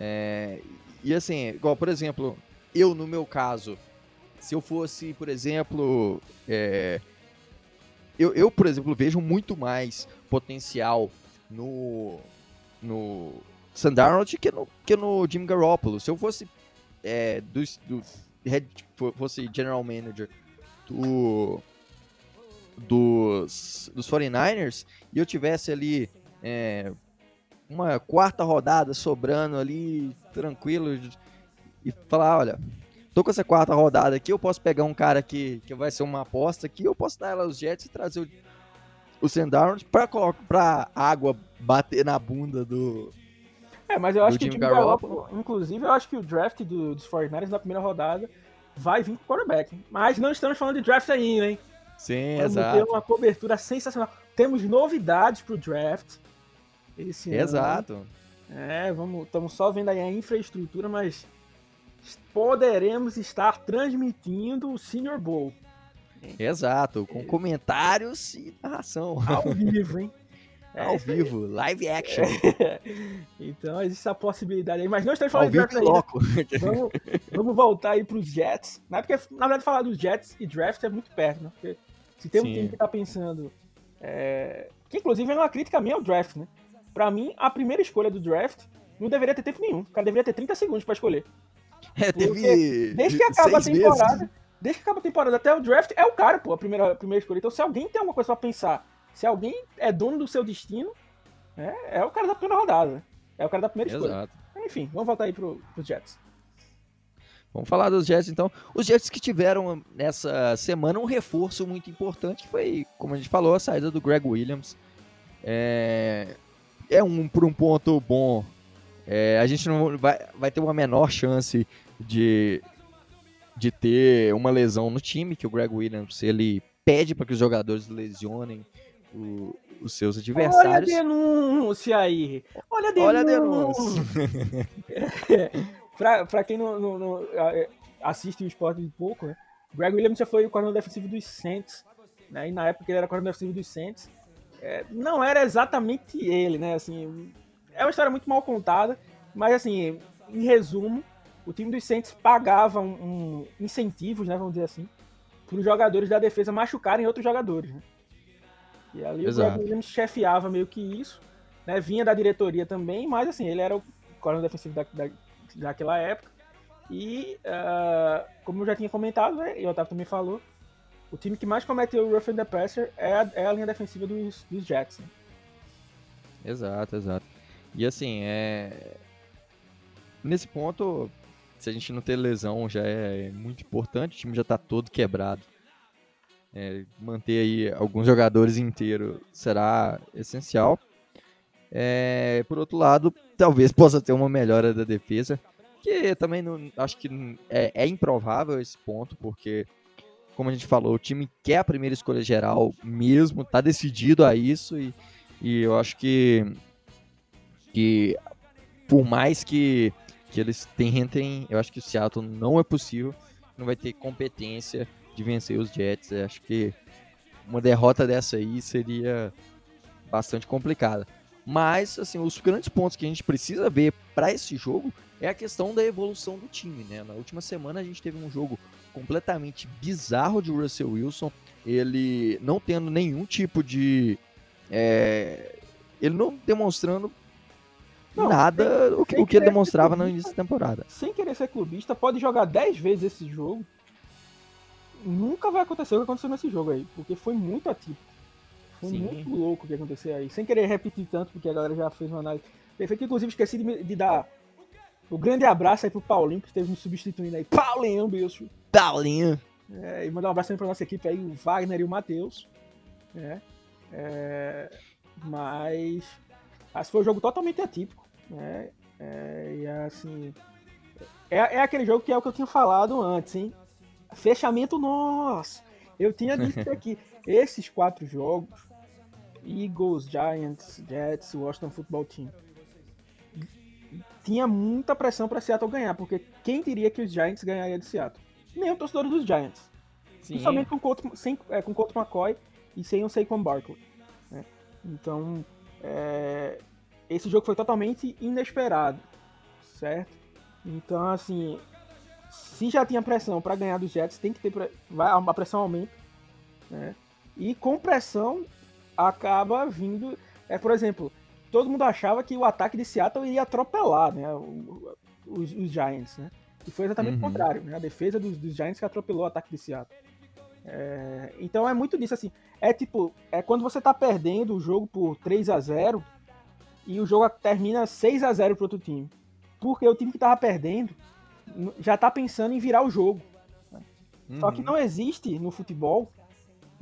É, e assim, igual, por exemplo, eu no meu caso, se eu fosse, por exemplo, é, eu, eu, por exemplo, vejo muito mais potencial no, no Sandarnold que no, que no Jim Garoppolo. Se eu fosse é, do, do head, fosse general manager do, dos, dos 49ers e eu tivesse ali é, uma quarta rodada sobrando ali, tranquilo, e falar, olha, tô com essa quarta rodada aqui, eu posso pegar um cara que, que vai ser uma aposta aqui, eu posso dar ela aos Jets e trazer o, o Sandarnold pra, pra água bater na bunda do, é, mas eu acho que o Garoppolo, inclusive, eu acho que o draft do, dos 49ers na primeira rodada vai vir com o quarterback. Mas não estamos falando de draft ainda, hein? Sim, Vamos exato. ter uma cobertura sensacional. Temos novidades pro draft. Esse exato. Ano. É, vamos, estamos só vendo aí a infraestrutura, mas poderemos estar transmitindo o Senior Bowl. Exato, com comentários e narração. Ao vivo, hein? É, Ao vivo, live action. então existe essa possibilidade aí, mas não estamos falando de draft ainda. Vamos, vamos voltar aí para os Jets. Não é porque, na verdade, falar dos Jets e draft é muito perto, né? Porque se tem um Sim. time que está pensando. É... Que inclusive é uma crítica minha ao draft, né? Para mim, a primeira escolha do draft não deveria ter tempo nenhum. O cara deveria ter 30 segundos para escolher. É, teve. Desde que acaba a temporada. Meses. Desde que acaba a temporada até o draft, é o cara, pô, a primeira, a primeira escolha. Então, se alguém tem alguma coisa pra pensar se alguém é dono do seu destino, é, é o cara da primeira rodada. É o cara da primeira Exato. escolha. Enfim, vamos voltar aí pro, pros Jets. Vamos falar dos Jets então. Os Jets que tiveram nessa semana um reforço muito importante foi, como a gente falou, a saída do Greg Williams. É, é um por um ponto bom. É, a gente não vai, vai ter uma menor chance de, de ter uma lesão no time, que o Greg Williams ele pede para que os jogadores lesionem o, os seus adversários. Olha a denúncia aí! Olha a denúncia! Olha a denúncia. pra, pra quem não, não, não, assiste o esporte de pouco, né? Greg Williams já foi o coordenador defensivo dos Saints, né? E na época ele era coordenador defensivo dos Saints. É, não era exatamente ele, né? Assim, é uma história muito mal contada, mas assim, em resumo, o time dos Saints pagava um, um incentivos, né? Vamos dizer assim, para os jogadores da defesa machucarem outros jogadores, né? E ali Exato. o Greg Williams chefiava meio que isso, né? Vinha da diretoria também, mas assim, ele era o coronel defensivo da, da, daquela época. E, uh, como eu já tinha comentado, né, e o Otávio também falou, o time que mais cometeu o rough and the passer é a, é a linha defensiva dos, dos Jets. Né? Exato, exato. E assim, é... nesse ponto, se a gente não ter lesão já é muito importante, o time já está todo quebrado é, manter aí alguns jogadores inteiros será essencial. É, por outro lado, talvez possa ter uma melhora da defesa, que também não, acho que é, é, improvável esse ponto, porque, como a gente falou, o time quer a primeira escolha geral mesmo, está decidido a isso, e, e eu acho que, que por mais que, que eles tentem, eu acho que o Seattle não é possível, não vai ter competência de vencer os Jets. acho que uma derrota dessa aí seria bastante complicada. Mas, assim, os grandes pontos que a gente precisa ver para esse jogo é a questão da evolução do time, né? Na última semana a gente teve um jogo completamente bizarro de Russell Wilson, ele não tendo nenhum tipo de. É, ele não demonstrando não, nada sem, o que, o que ele demonstrava no início da temporada. Sem querer ser clubista, pode jogar 10 vezes esse jogo nunca vai acontecer o que aconteceu nesse jogo aí, porque foi muito atípico. Foi Sim. muito louco o que aconteceu aí. Sem querer repetir tanto, porque a galera já fez uma análise perfeita. Inclusive, esqueci de, de dar o um grande abraço aí pro Paulinho, que esteve me substituindo aí. Paulinho, bicho. Paulinho. É, e mandar um abraço também pra nossa equipe aí, o Wagner e o Matheus. É, é, mas. Foi um jogo totalmente atípico. Né? É, e assim. É, é aquele jogo que é o que eu tinha falado antes, hein? Fechamento nosso. Eu tinha dito aqui, esses quatro jogos, Eagles, Giants, Jets, Washington Football Team, tinha muita pressão para Seattle ganhar, porque quem diria que os Giants ganhariam de Seattle? Nem o torcedor dos Giants. Sim. Principalmente com Colt, sem, é, com Colt McCoy e sem o Saquon Barkley. Né? Então, é, esse jogo foi totalmente inesperado, certo? Então, assim, se já tinha pressão para ganhar dos Jets, tem que ter vai a pressão aumenta, né? E com pressão acaba vindo, é por exemplo, todo mundo achava que o ataque de Seattle iria atropelar, né, os, os Giants, né? E foi exatamente uhum. o contrário, né? A defesa dos, dos, Giants que atropelou o ataque de Seattle. É, então é muito disso assim. É tipo, é quando você tá perdendo o jogo por 3 a 0 e o jogo termina 6 a 0 pro outro time. Porque o time que tava perdendo já tá pensando em virar o jogo. Né? Uhum. Só que uhum. não existe no futebol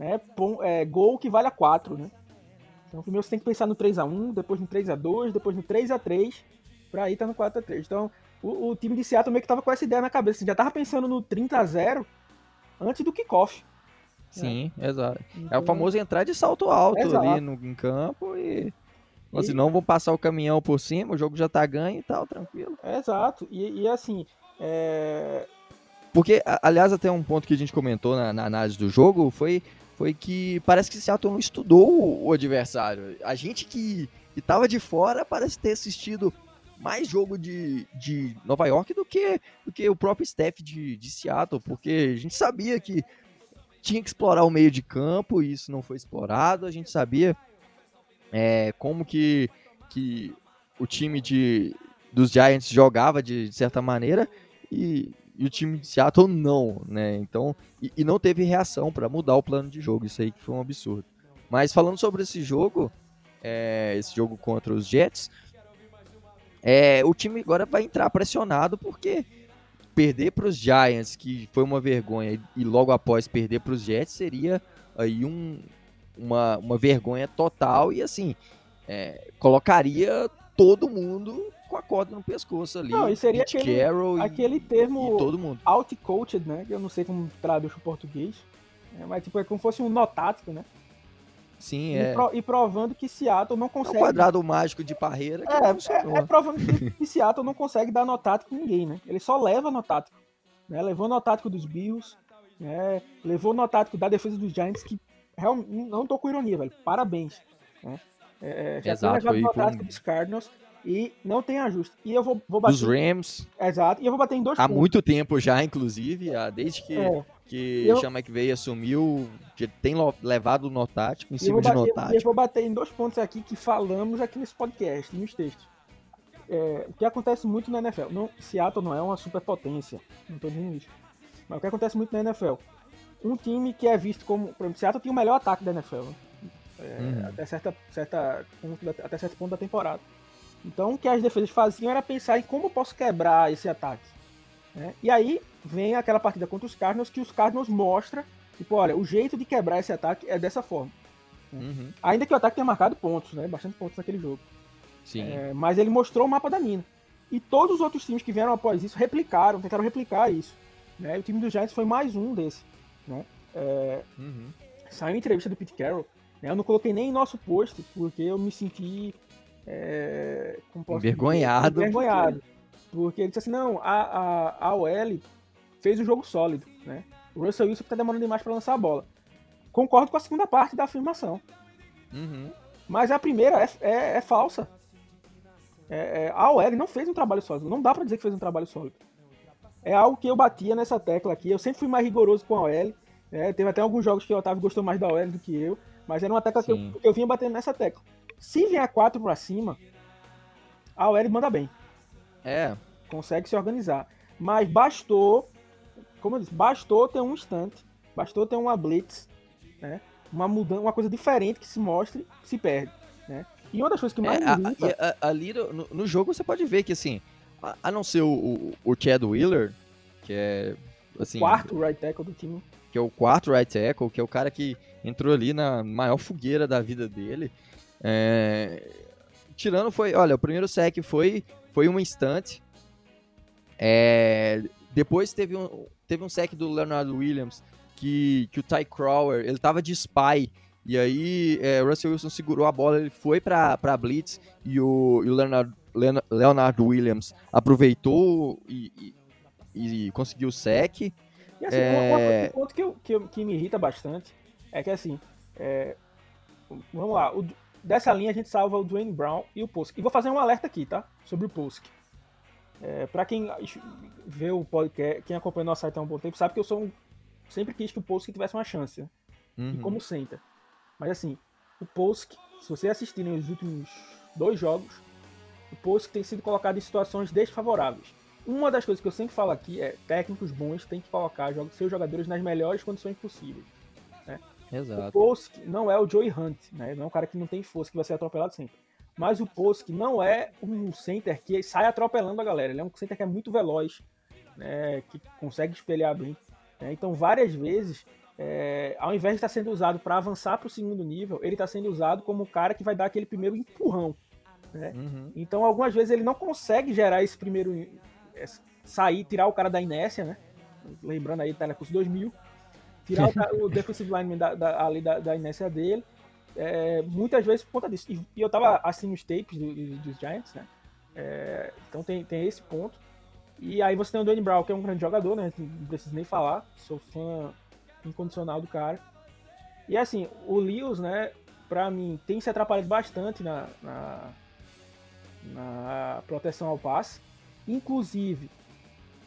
né, é, gol que vale a 4, né? Então primeiro você tem que pensar no 3 a 1 depois no 3 a 2 depois no 3 a 3 pra ir tá no 4 a 3 Então o, o, time de Seattle meio que tava com essa ideia na cabeça, assim, já tava pensando no 30 a 0 antes do kickoff. Sim, é. exato. Então, é o então, famoso entrar de salto alto exato. ali no, em campo e. Ou e... não vão passar o caminhão por cima, o jogo já tá ganho e tal, tranquilo. exato. E, e assim. É... Porque, aliás, até um ponto que a gente comentou na, na análise do jogo foi, foi que parece que o Seattle não estudou o adversário. A gente que, que tava de fora parece ter assistido mais jogo de, de Nova York do que, do que o próprio staff de, de Seattle, porque a gente sabia que tinha que explorar o meio de campo e isso não foi explorado. A gente sabia é, como que, que o time de, dos Giants jogava de, de certa maneira e, e, o time de Seattle não, né? Então, e, e não teve reação para mudar o plano de jogo. Isso aí que foi um absurdo. Mas falando sobre esse jogo, é, esse jogo contra os Jets, é, o time agora vai entrar pressionado porque perder para os Giants, que foi uma vergonha, e logo após perder para os Jets, seria aí um, uma, uma vergonha total e assim, é, colocaria todo mundo com a corda no pescoço ali. Não, e seria aquele, Carroll aquele e, termo e todo mundo. out-coached, né? Que eu não sei como traduz o português. É, mas tipo, é como se fosse um notático, né? Sim, e é. Pro, e provando que Seattle não consegue. É o quadrado mágico de parreira que é, é, é, provando que, Seattle não consegue dar notático ninguém, né? Ele só leva notático. Né? Levou notático dos Bills, né? levou notático da defesa dos Giants, que realmente não tô com ironia, velho. Parabéns. Né? É, é já Exato, levado notático dos Cardinals e não tem ajuste. E eu vou, vou bater. Dos Rams. Exato. E eu vou bater em dois Há pontos. muito tempo já, inclusive, desde que. É que eu... Sean McVay assumiu, que tem levado o notático em cima de notático. Eu vou bater em dois pontos aqui que falamos aqui nesse podcast, nos textos. É, o que acontece muito na NFL, não, Seattle não é uma superpotência, não estou dizendo isso, mas o que acontece muito na NFL, um time que é visto como, por exemplo, Seattle tem o melhor ataque da NFL, né? é, uhum. até, certa, certa, até certo ponto da temporada. Então o que as defesas faziam era pensar em como posso quebrar esse ataque. Né? E aí vem aquela partida contra os Cardinals que os Cardinals mostra, tipo, olha, o jeito de quebrar esse ataque é dessa forma. Né? Uhum. Ainda que o ataque tenha marcado pontos, né? Bastante pontos naquele jogo. Sim. É, mas ele mostrou o mapa da mina. E todos os outros times que vieram após isso replicaram, tentaram replicar isso. Né? O time dos Giants foi mais um desse. Né? É, uhum. Saiu entrevista do Pete Carroll. Né? Eu não coloquei nem em nosso post, porque eu me senti. É, envergonhado. Envergonhado. Porque... porque... ele disse assim: não, a, a, a OL fez um jogo sólido, né? O Russell Wilson está demorando demais para lançar a bola. Concordo com a segunda parte da afirmação. Uhum. Mas a primeira é, é, é falsa. É, é, a OL não fez um trabalho sólido. Não dá para dizer que fez um trabalho sólido. É algo que eu batia nessa tecla aqui. Eu sempre fui mais rigoroso com a OL. Né? Teve até alguns jogos que o Otávio gostou mais da OL do que eu. Mas era uma tecla que eu, que eu, vinha batendo nessa tecla. Se vier 4 para cima, a OL manda bem. É. Consegue se organizar. Mas bastou como eu disse, bastou ter um instante, bastou ter uma blitz, né? Uma mudança, uma coisa diferente que se mostre, se perde, né? E uma das coisas que mais é, me irrita... ali no, no, jogo você pode ver que, assim, a, a não ser o, o, o, Chad Wheeler, que é, assim... O quarto right tackle do time. Que é o quarto right tackle, que é o cara que entrou ali na maior fogueira da vida dele. É... Tirando foi, olha, o primeiro sec foi, foi um instante. É... Depois teve um, teve um sec do Leonard Williams que, que o Ty Crowder, ele tava de spy, e aí é, o Russell Wilson segurou a bola, ele foi pra, pra Blitz, e o, e o Leonard, Leonard Williams aproveitou e, e, e conseguiu o sec. E assim, é... um ponto que, que, que, me irrita bastante é que assim, é, vamos lá, o, dessa linha a gente salva o Dwayne Brown e o Posk. E vou fazer um alerta aqui, tá? Sobre o Posk. É, para quem vê o podcast, quem acompanha o nosso site há um bom tempo, sabe que eu sou um, sempre quis que o Polsk tivesse uma chance. Né? Uhum. E como center. Mas assim, o Polsk, se você assistir nos últimos dois jogos, o Polsk tem sido colocado em situações desfavoráveis. Uma das coisas que eu sempre falo aqui é técnicos bons têm que colocar seus jogadores nas melhores condições possíveis. Exato. O Polsk não é o Joey Hunt, né? não é um cara que não tem força, que vai ser atropelado sempre. Mas o Polsk não é um center que sai atropelando a galera. Ele é um center que é muito veloz, né? que consegue espelhar bem. Né? Então, várias vezes, é, ao invés de estar sendo usado para avançar para o segundo nível, ele está sendo usado como o cara que vai dar aquele primeiro empurrão. Né? Uhum. Então, algumas vezes ele não consegue gerar esse primeiro sair, tirar o cara da inércia, né? Lembrando aí, Telecurso 2000, tirar o, o defensive lineman da, da, ali da, da inércia dele, é, muitas vezes por conta disso. E, e eu tava assistindo os tapes do, do, dos Giants, né? É, então tem, tem esse ponto. E aí você tem o Dwayne Brown, que é um grande jogador, né? Não preciso nem falar, sou fã incondicional do cara. E assim, o Lewis, né, pra mim, tem se atrapalhado bastante na, na, na proteção ao passe. Inclusive,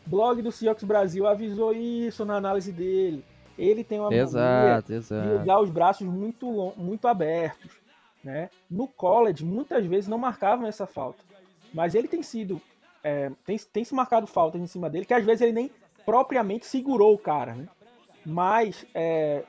blog do Seahawks Brasil avisou isso na análise dele. Ele tem uma exato, exato. de usar os braços muito, muito abertos. Né? No college, muitas vezes não marcavam essa falta. Mas ele tem sido. É, tem, tem se marcado faltas em cima dele, que às vezes ele nem propriamente segurou o cara. Né? Mas é,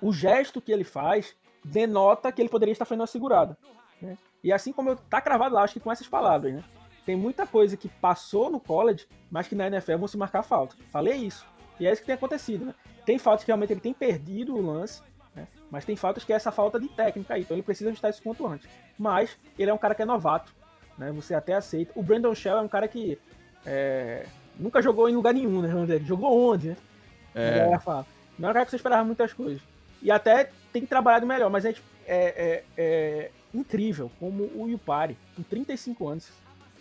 o gesto que ele faz denota que ele poderia estar fazendo uma segurada. Né? E assim como eu tá cravado lá, acho que com essas palavras, né? Tem muita coisa que passou no college, mas que na NFL vão se marcar falta. Falei isso. E é isso que tem acontecido, né? Tem faltas que realmente ele tem perdido o lance, né? mas tem faltas que é essa falta de técnica aí. Então ele precisa ajustar isso quanto antes. Mas ele é um cara que é novato, né? Você até aceita. O Brandon Shell é um cara que é, nunca jogou em lugar nenhum, né? Jogou onde, né? É. Não é um cara que você esperava muitas coisas. E até tem trabalhado melhor, mas é, é, é, é incrível como o Yupari, com 35 anos,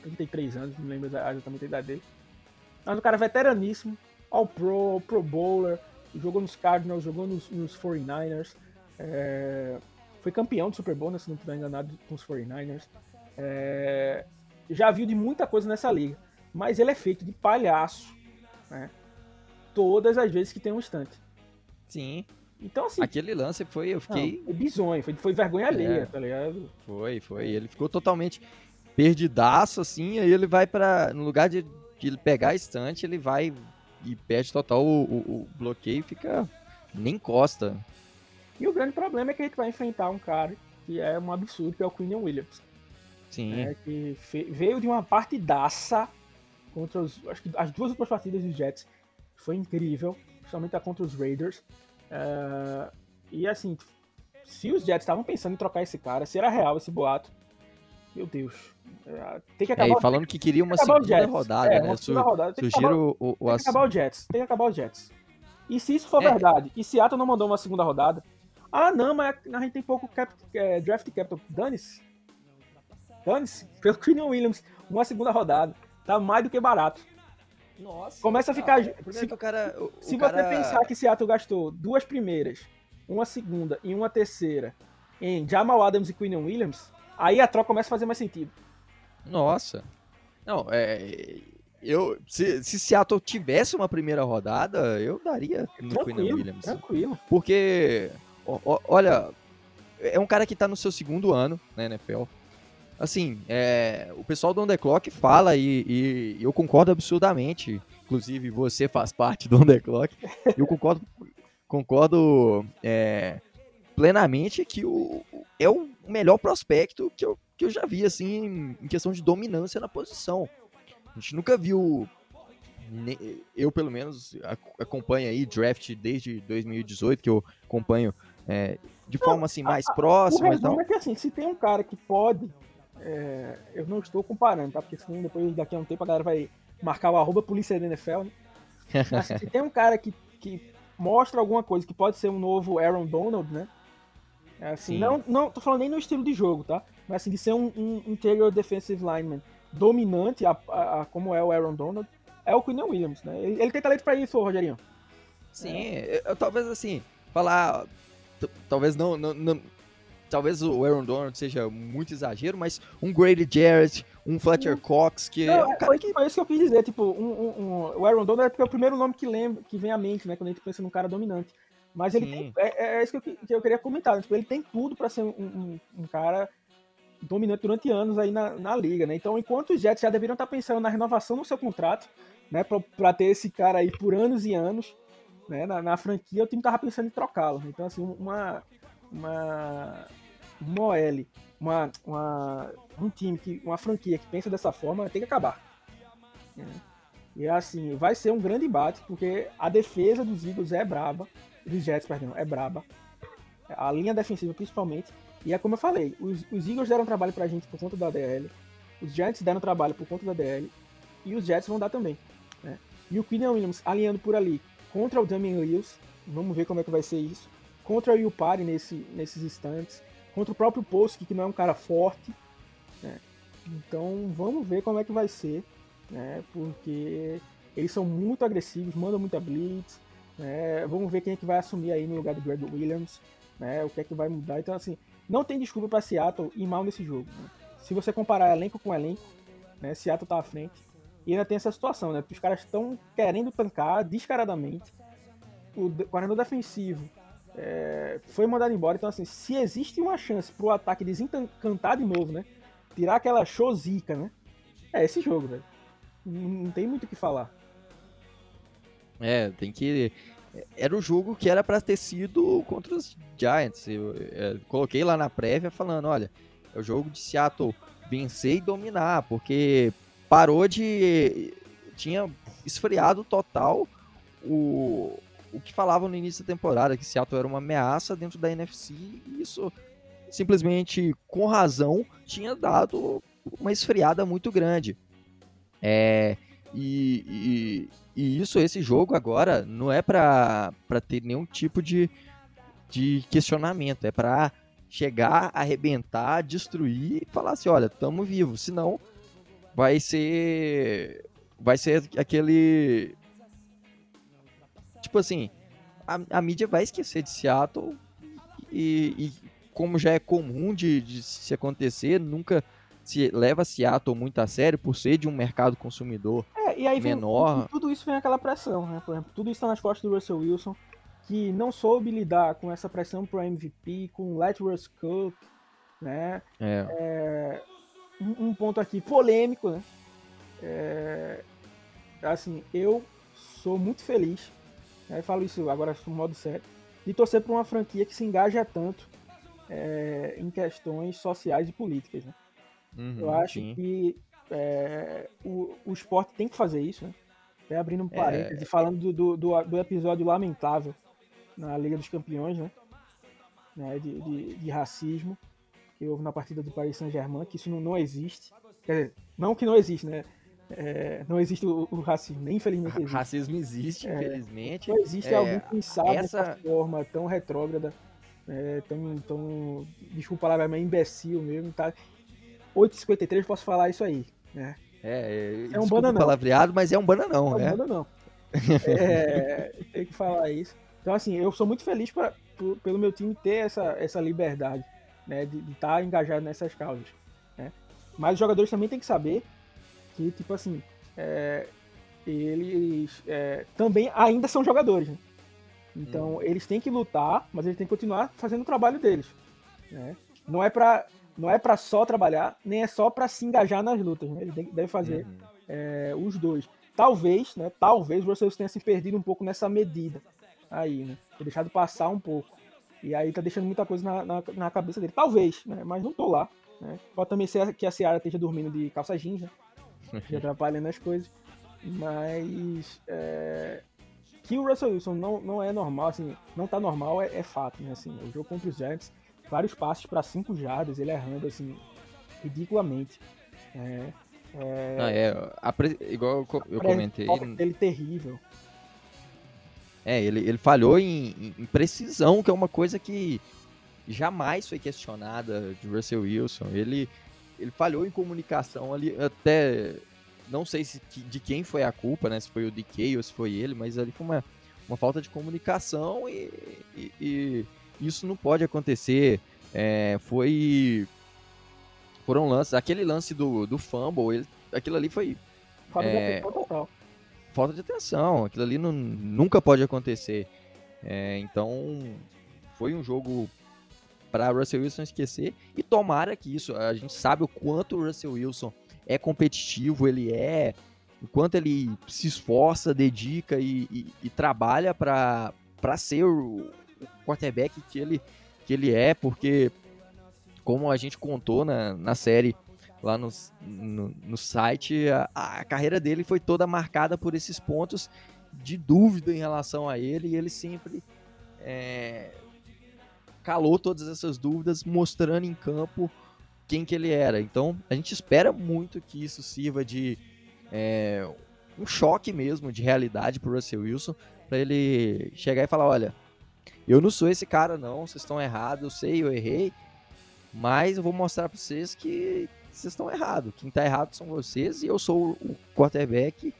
33 anos, não lembro exatamente a idade dele. Mas um cara veteraníssimo, All Pro, Pro Bowler, jogou nos Cardinals, jogou nos, nos 49ers, é, foi campeão do Super Bowl, né, se não estiver enganado, com os 49ers. É, já viu de muita coisa nessa liga, mas ele é feito de palhaço, né, todas as vezes que tem um instante. Sim. Então, assim. Aquele lance foi, eu fiquei. Não, bizonho, foi, foi vergonha alheia, é, tá ligado? Foi, foi. Ele ficou totalmente perdidaço, assim, aí ele vai para No lugar de, de ele pegar a estante, ele vai e perde total o, o, o, bloqueio e fica. Nem encosta. E o grande problema é que a gente vai enfrentar um cara que é um absurdo, que é o Quinn Williams. Sim. É, que veio de uma partidaça contra os. Acho que as duas últimas partidas dos Jets. Foi incrível, principalmente a contra os Raiders. Uh, e assim, se os Jets estavam pensando em trocar esse cara, se era real esse boato, meu Deus. É, tem que acabar. É, falando que queria uma segunda rodada, é, né? Uma segunda rodada. Tem Sugiro o, o, tem que acabar o Jets. Tem que acabar o Jets. E se isso for é. verdade, e Seattle não mandou uma segunda rodada, ah não, mas a gente tem pouco cap, é, draft capital. Dane-se. Dane-se. Pelo Queen Williams, uma segunda rodada. Tá mais do que barato. Nossa. Começa a ficar. se, cara, o, se o você cara... pensar que Seattle gastou duas primeiras, uma segunda e uma terceira em Jamal Adams e Queen Williams, aí a troca começa a fazer mais sentido. Nossa. Não, é. Eu, se, se Seattle tivesse uma primeira rodada, eu daria no Queen Williams. Tranquilo. Porque, olha, é um cara que tá no seu segundo ano na NFL assim, é, o pessoal do On The Clock fala e, e, eu concordo absurdamente. Inclusive, você faz parte do On The Clock. Eu concordo, concordo é, plenamente que o, é o melhor prospecto que eu, que eu já vi, assim, em questão de dominância na posição. A gente nunca viu eu pelo menos acompanho aí draft desde 2018 que eu acompanho é, de forma assim mais próxima o e É que assim, se tem um cara que pode é, eu não estou comparando, tá? Porque senão depois daqui a um tempo a galera vai marcar o arroba polícia da NFL, né? Mas se tem um cara que, que mostra alguma coisa que pode ser um novo Aaron Donald, né? É assim, não, não tô falando nem no estilo de jogo, tá? Mas assim, de ser um, um interior defensive lineman dominante, a, a, a, como é o Aaron Donald, é o Quinn Williams, né? Ele, ele tem talento pra isso, Rogerinho. Sim, é. eu, talvez assim, falar. Talvez não, não, não talvez o Aaron Donald seja muito exagero, mas um Grady Jarrett, um Fletcher Cox, que Não, é um foi, que. foi isso que eu quis dizer, tipo, um, um, um- o Aaron Donald é porque é o primeiro nome que lembra, que vem à mente, né, quando a gente pensa num cara dominante. Mas ele tem, é, é isso que eu, que eu queria comentar, né, tipo, ele tem tudo pra ser um, um- um cara dominante durante anos aí na, na liga, né? Então, enquanto os Jets já deveriam estar pensando na renovação do seu contrato, né, pra ter esse cara aí por anos e anos, né, na, na franquia, o time tava pensando em trocá-lo. Então, assim, uma uma uma OL, uma, uma um time que uma franquia que pensa dessa forma tem que acabar. né? E assim, vai ser um grande embate, porque a defesa dos Eagles é braba, dos Jets, perdão, é braba. A linha defensiva principalmente. E é como eu falei, os, os Eagles deram trabalho pra gente por conta da DL, os Jets deram trabalho por conta da DL, e os Jets vão dar também. né? E o Quinn Williams alinhando por ali contra o Damian Lewis, vamos ver como é que vai ser isso. Contra o Yupari nesse, nesses instantes, contra o próprio Polsky, que não é um cara forte. né? Então vamos ver como é que vai ser, né? porque eles são muito agressivos, mandam muita blitz. Né? Vamos ver quem é que vai assumir aí no lugar do Greg Williams, né? o que é que vai mudar. Então, assim, não tem desculpa para Seattle ir mal nesse jogo. né? Se você comparar elenco com elenco, né? Seattle tá à frente. E ainda tem essa situação, né? Porque os caras estão querendo tancar descaradamente. O de- coordenador defensivo é, foi mandado embora. Então, assim, se existe uma chance pro ataque desencantar de novo, né? Tirar aquela showzica, né? É esse jogo, velho. Não, não tem muito o que falar. É, tem que. Era o jogo que era pra ter sido contra os Giants. Eu, é, coloquei lá na prévia falando: olha, é o jogo de Seattle vencer e dominar, porque parou de. Tinha esfriado total o, o que falavam no início da temporada, que Seattle era uma ameaça dentro da NFC, e isso simplesmente, com razão, tinha dado uma esfriada muito grande. É, e, e, e isso, esse jogo agora, não é pra ter nenhum tipo de, de questionamento, é pra chegar, arrebentar, destruir e falar assim, olha, tamo vivo, senão vai ser vai ser aquele tipo assim, a, a mídia vai esquecer de Seattle e, e como já é comum de, de se acontecer, nunca se leva Seattle muito a sério por ser de um mercado consumidor É, e aí vem, Menor. e tudo isso vem aquela pressão, né? Por exemplo, tudo isso tá nas costas do Russell Wilson, que não soube lidar com essa pressão pro MVP, com o Let Russ Cook, né? É, um, um ponto aqui polêmico, né? É, assim, eu sou muito feliz, né? falo isso agora no modo sério, de torcer por uma franquia que se engaja tanto é, em questões sociais e políticas. Né? Uhum, Eu acho sim. que é, o, o esporte tem que fazer isso, né? Até abrindo um É. parênteses, falando do, do, do, episódio lamentável na Liga dos Campeões, né? Né, De, de, de racismo que houve na partida do Paris Saint-Germain, que isso não, não existe. Quer dizer, não que não existe, né? É, não existe o, o racismo, nem infelizmente existe. Racismo existe, É. infelizmente. Não existe É, alguém que sabe essa- dessa forma tão retrógrada, é, tão, tão, desculpa a palavra, mas imbecil mesmo, tá? 8h53 posso falar isso aí, né? É, é, um desculpa bananão. palavreado, mas é um bananão, Não né? muda não. É, tem que falar isso. Então, assim, eu sou muito feliz pra, por- pelo meu time ter essa, essa liberdade, né? De estar engajado nessas causas. Né? Mas os jogadores também têm que saber que, tipo assim, é, eles é, também ainda são jogadores, né? Então, eles têm que lutar, mas eles têm que continuar fazendo o trabalho deles. Né? Não é pra não é para só trabalhar, nem é só pra se engajar nas lutas, né? Ele deve fazer Uhum. é, os dois. Talvez, né? Talvez o Russell Wilson tenha se perdido um pouco nessa medida aí, né? Ter deixado passar um pouco. E aí tá deixando muita coisa na, na, na cabeça dele. Talvez, né? Mas não tô lá. Né? Pode também ser que a Seara esteja dormindo de calça jeans, né? Já atrapalhando as coisas. Mas é, que o Russell Wilson não, não é normal, assim, não tá normal é, é fato, né? Assim, o jogo contra os Giants, vários passos para 5 jardas, ele errando, assim, ridiculamente. É, é, Ah, é, a igual eu eu comentei, toque dele terrível. é, ele, ele falhou em, em- precisão, que é uma coisa que jamais foi questionada de Russell Wilson. Ele, ele falhou em comunicação ali, até não sei se de quem foi a culpa, né? Se foi o DK ou se foi ele, mas ali foi uma, uma falta de comunicação e, e- e isso não pode acontecer. É, foi foram lances. Aquele lance do, do fumble, ele, aquilo ali foi. Falta É, de atenção total. falta de atenção. Aquilo ali não, nunca pode acontecer. É, então, foi um jogo para Russell Wilson esquecer. E tomara que isso. A gente sabe o quanto o Russell Wilson é competitivo, ele é. O quanto ele se esforça, dedica e, e- e trabalha para ser o quarterback que ele, que ele é, porque, como a gente contou na, na série lá no, no, no site, a, a carreira dele foi toda marcada por esses pontos de dúvida em relação a ele, e ele sempre é, calou todas essas dúvidas, mostrando em campo quem que ele era. Então, a gente espera muito que isso sirva de é, um choque mesmo de realidade pro Russell Wilson, para ele chegar e falar, olha, eu não sou esse cara não, vocês estão errados, eu sei, eu errei, mas eu vou mostrar para vocês que vocês estão errados. Quem tá errado são vocês e eu sou o quarterback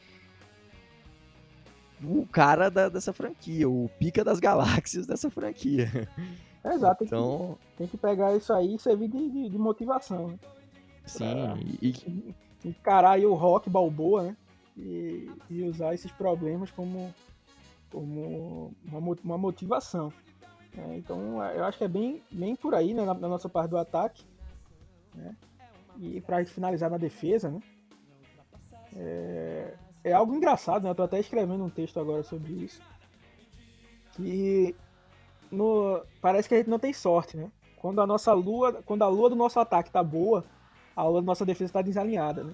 o cara da- dessa franquia, o pica das galáxias dessa franquia. É, exato, tem, Então, que, tem que pegar isso aí e servir de, de, de motivação. Né? sim, e, Encarar aí o rock balboa, né? E, e usar esses problemas como, como uma, uma motivação. né? Então, eu acho que é bem, bem por aí, né? Na, na nossa parte do ataque. Né? E pra gente finalizar na defesa, né? É, é algo engraçado, né? Eu tô até escrevendo um texto agora sobre isso. Que no, parece que a gente não tem sorte, né? Quando a nossa lua, quando a lua do nosso ataque tá boa, a lua da nossa defesa tá desalinhada, né?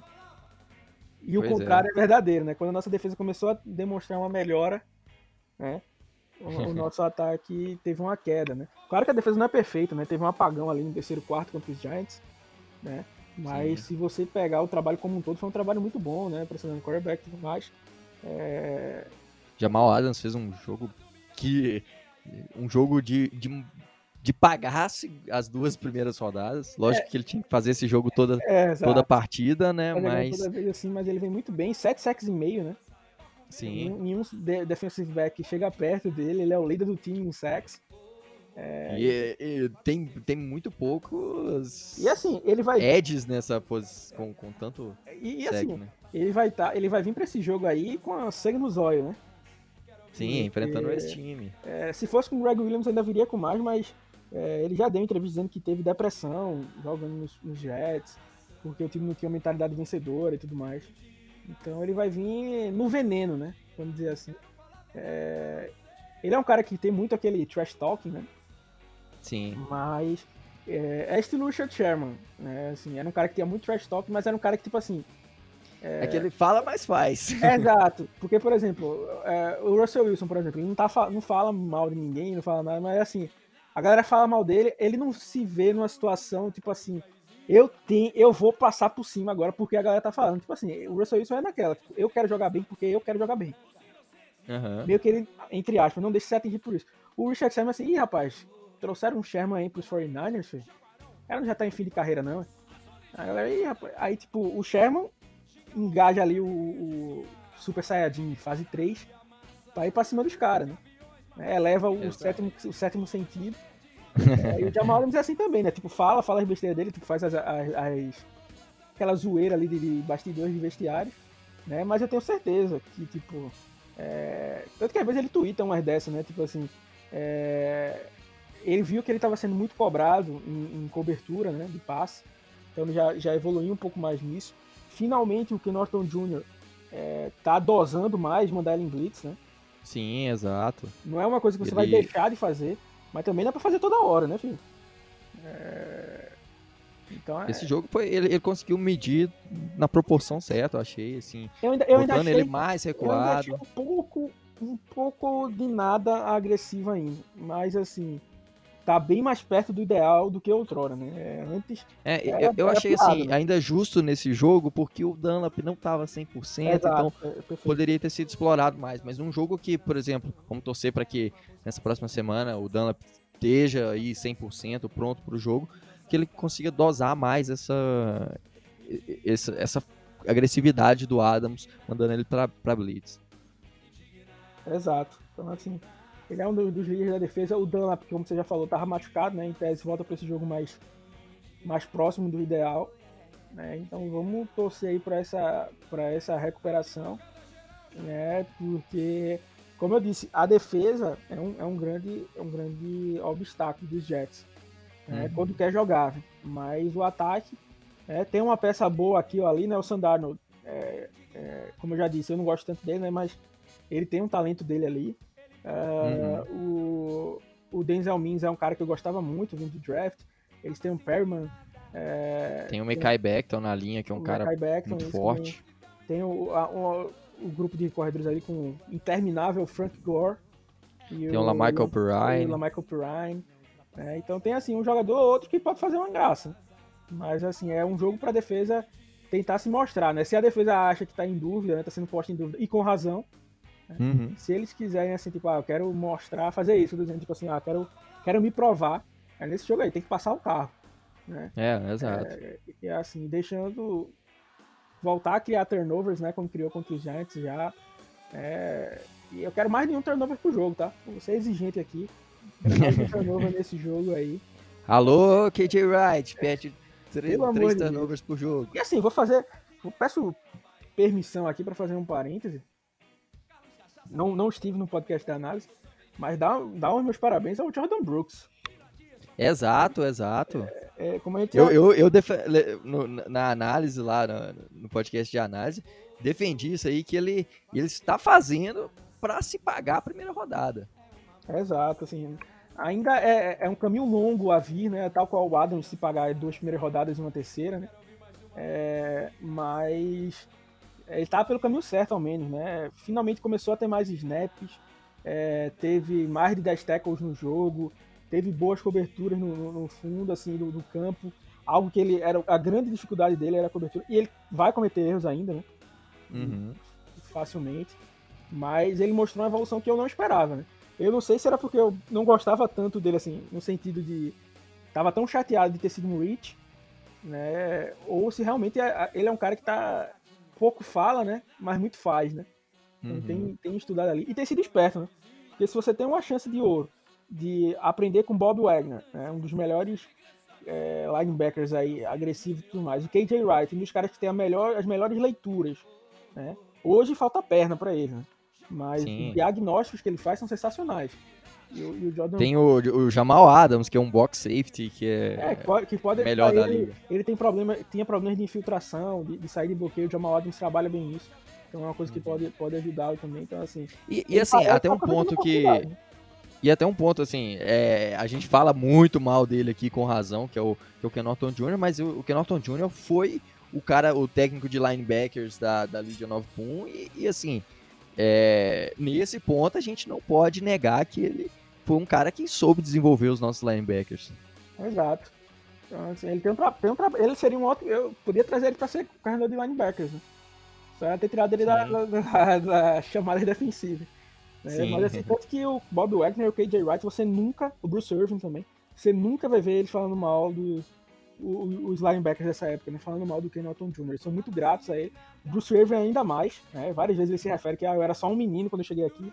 E o Pois é. contrário é. verdadeiro, né? Quando a nossa defesa começou a demonstrar uma melhora, né? O, o nosso ataque teve uma queda, né? Claro que a defesa não é perfeita, né? Teve um apagão ali no terceiro quarto contra os Giants, né? Mas Sim. se você pegar o trabalho como um todo, foi um trabalho muito bom, né? Pressionando o quarterback e tudo mais. É, Jamal Adams fez um jogo que. Um jogo de, de, de pagar se- as duas primeiras rodadas. Lógico que ele tinha que fazer esse jogo toda, é toda a partida, né? Ele vem Mas. toda vez assim, mas ele vem muito bem, sete sacks e meio, né? Sim. Nenhum, nenhum de- defensive back chega perto dele, ele é o líder do time em sacks. E, e tem, tem muito poucos E assim, ele vai edges nessa posição com, com tanto e, e sec, assim, né? ele vai tá, ele vai vir pra esse jogo aí com a sangue nos olhos, né? Sim, enfrentando esse time. É, se fosse com o Greg Williams ainda viria com mais, mas é, ele já deu entrevista dizendo que teve depressão jogando nos, nos Jets, porque o time não tinha mentalidade vencedora e tudo mais. Então ele vai vir no veneno, né? Vamos dizer assim. É, ele é um cara que tem muito aquele trash talking, né? Sim. Mas é, é estilo Richard Sherman, né? Assim, era um cara que tinha muito trash talk, mas era um cara que, tipo assim, É, que ele fala, mas faz. é exato. Porque, por exemplo, é, o Russell Wilson, por exemplo, ele não, tá, não fala mal de ninguém, não fala nada, mas assim, a galera fala mal dele, ele não se vê numa situação, tipo assim, eu tenho, eu vou passar por cima agora porque a galera tá falando. Tipo assim, o Russell Wilson é naquela, tipo, eu quero jogar bem porque eu quero jogar bem. Aham. Meio que ele, entre aspas, não deixa se atingir por isso. O Richard Sherman assim, ih, rapaz, trouxeram um Sherman aí pros 49ers, filho. Ela não já tá em fim de carreira, não. é?" A galera, ih, rapaz. Aí, tipo, o Sherman engaja ali o, o Super Saiyajin fase 3 pra ir pra cima dos caras, né? É, Eleva o Exato. sétimo, o sétimo sentido. É, e o Jamal Adams é assim também, né? Tipo, fala, fala as besteiras dele, tipo, faz as, as, as- aquela zoeira ali de, de bastidores de vestiário, né? Mas eu tenho certeza que, tipo, é, tanto que às vezes ele twitta umas dessas, né? Tipo assim, é, ele viu que ele estava sendo muito cobrado em, em cobertura, né? De passe, então ele já, já evoluiu um pouco mais nisso. Finalmente o Ken Norton Jr. É, tá dosando mais mandar ele em blitz, né? Sim, exato. Não é uma coisa que você Ele- vai deixar de fazer, mas também dá pra fazer toda hora, né, filho? É, Então, é- Esse jogo foi. Ele, ele conseguiu medir na proporção certa, eu achei, assim. eu ainda, eu ainda achei, ele mais eu ainda achei recuado. um pouco, um pouco de nada agressivo ainda, mas assim, tá bem mais perto do ideal do que outrora, né? É, Antes, É, era- eu, eu era achei piada, assim, né? ainda justo nesse jogo, porque o Dunlap não tava 100%, então exato, é, poderia ter sido explorado mais. Mas num jogo que, por exemplo, vamos torcer para que nessa próxima semana o Dunlap esteja aí 100% pronto pro jogo, que ele consiga dosar mais essa, essa, essa agressividade do Adams, mandando ele pra Blitz. Exato. Então, assim, ele é um do- dos líderes da defesa. O Dunlap, como você já falou, tava machucado, né? Em tese, volta pra esse jogo mais, mais próximo do ideal. Né? Então vamos torcer aí para essa, essa recuperação, né? porque, como eu disse, a defesa é um, é um, grande, é um grande obstáculo dos Jets né? uhum. quando quer jogar. Mas o ataque é, tem uma peça boa aqui ou ali, né? O Sandarno, é, é, como eu já disse, eu não gosto tanto dele, né? Mas ele tem um talento dele ali. Uh, uhum. o, o Denzel Mims é um cara que eu gostava muito vindo do draft. Eles têm um Perryman. É, tem o Mekai Beckton na linha, que é um cara Beckton, muito forte. Tem, tem o, a, o, o, grupo de corredores ali com o interminável Frank Gore. tem o, o LaMichael Perrine. LaMichael Perrine. É, então tem assim um jogador ou outro que pode fazer uma graça. Mas assim, é um jogo para defesa tentar se mostrar, né? Se a defesa acha que está em dúvida, né? Tá sendo posta em dúvida, e com razão. Uhum. Se eles quiserem, assim, tipo, ah, eu quero mostrar, fazer isso, dizendo, tipo assim, ah, quero, quero me provar. É nesse jogo aí, tem que passar o carro. Né? É, exato. É, e assim, deixando voltar a criar turnovers, né? Como criou contra os Giants já. É, e eu quero mais de um turnover pro jogo, tá? Vou ser exigente aqui. Quero mais de turnover nesse jogo aí. Alô, KJ Wright, pede três, três turnovers por jogo. E assim, vou fazer. Eu peço permissão aqui para fazer um parêntese. Não, não estive no podcast da análise, mas dá, dá os meus parabéns ao Jordan Brooks. Exato, exato. É, é, como a gente eu, eu, eu def... no, na análise lá, no, no, podcast de análise, defendi isso aí que ele, ele está fazendo para se pagar a primeira rodada. Exato, assim. Ainda é, é um caminho longo a vir, né? Tal qual o Adams se pagar duas primeiras rodadas e uma terceira, né? É, mas ele tá pelo caminho certo, ao menos, né? Finalmente começou a ter mais snaps, é, teve mais de 10 tackles no jogo, teve boas coberturas no, no, no fundo, assim, do, do, campo. Algo que ele era a grande dificuldade dele era a cobertura. E ele vai cometer erros ainda, né? Uhum. Facilmente. Mas ele mostrou uma evolução que eu não esperava, né? Eu não sei se era porque eu não gostava tanto dele, assim, no sentido de. Tava tão chateado de ter sido um Rich, né? Ou se realmente é, ele é um cara que tá. Pouco fala, né? Mas muito faz, né? Então uhum. tem, tem estudado ali. E tem sido esperto, né? Porque se você tem uma chance de ouro de aprender com Bob Wagner, né? um dos melhores é, linebackers aí, agressivo e tudo mais, o KJ Wright, um dos caras que tem melhor, as melhores leituras, né? Hoje falta perna para ele, né? Mas Sim. os diagnósticos que ele faz são sensacionais. E o, e o Jordan... Tem o, o, Jamal Adams, que é um box safety, que é, é que pode, melhor da ele, liga. Ele tem problema, tinha problemas de infiltração, de, de sair de bloqueio, o Jamal Adams trabalha bem isso. Então é uma coisa que uhum. pode, pode ajudá-lo também. Então, assim. E, e assim, até um ponto que. E até um ponto, assim, é, a gente fala muito mal dele aqui com razão, que é o, que é o Ken Norton Jr., mas o, o Ken Norton Jr. foi o cara, o técnico de linebackers da, da Liga 9 Pum, e, e assim, é, nesse ponto a gente não pode negar que ele foi um cara que soube desenvolver os nossos linebackers. Exato. Então, assim, ele, tem um tem um ele seria um ótimo. Eu podia trazer ele para ser corredor de linebackers. Né? Só ia ter tirado ele da, da, da, da, chamada defensiva. Né? Mas assim, tanto que o Bob Wagner e o KJ Wright, você nunca. O Bruce Irving também. Você nunca vai ver eles falando mal dos os linebackers dessa época, né? Falando mal do Ken Norton Jr. Eles são muito gratos a ele. Bruce Irving ainda mais, né? Várias vezes ele se refere que ah, eu era só um menino quando eu cheguei aqui.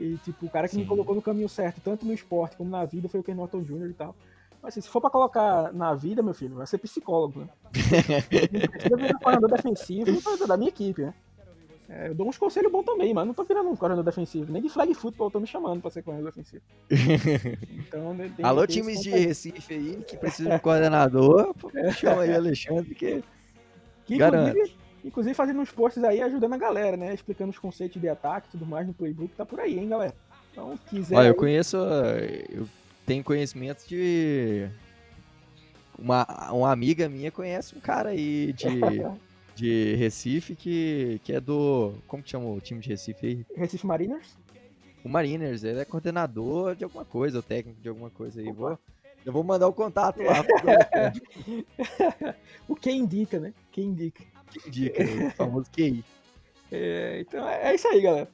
E, tipo, o cara que Sim. me colocou no caminho certo, tanto no esporte como na vida, foi o Ken Norton Jr. e tal. Mas assim, se for pra colocar na vida, meu filho, vai ser psicólogo, né? Precisa virar coordenador defensivo da minha equipe, né? É, eu dou uns conselhos bons também, mas não tô virando um coordenador defensivo. Nem de flag football tô me chamando pra ser coordenador defensivo. Então, Alô, times de Recife aí que precisam de um coordenador, chama aí Alexandre, que, que inclusive, inclusive fazendo uns posts aí ajudando a galera, né? Explicando os conceitos de ataque e tudo mais no playbook, tá por aí, hein, galera. Então, quiser. Olha, eu conheço. Eu tenho conhecimento de. Uma, uma amiga minha conhece um cara aí de. de Recife que, que é do. Como que chama o time de Recife aí? Recife Mariners? O Mariners, ele é coordenador de alguma coisa, o técnico de alguma coisa aí. Vou, eu vou mandar o contato lá. o que indica, né? Quem indica. Quem indica, o famoso QI. É, então é, é isso aí, galera.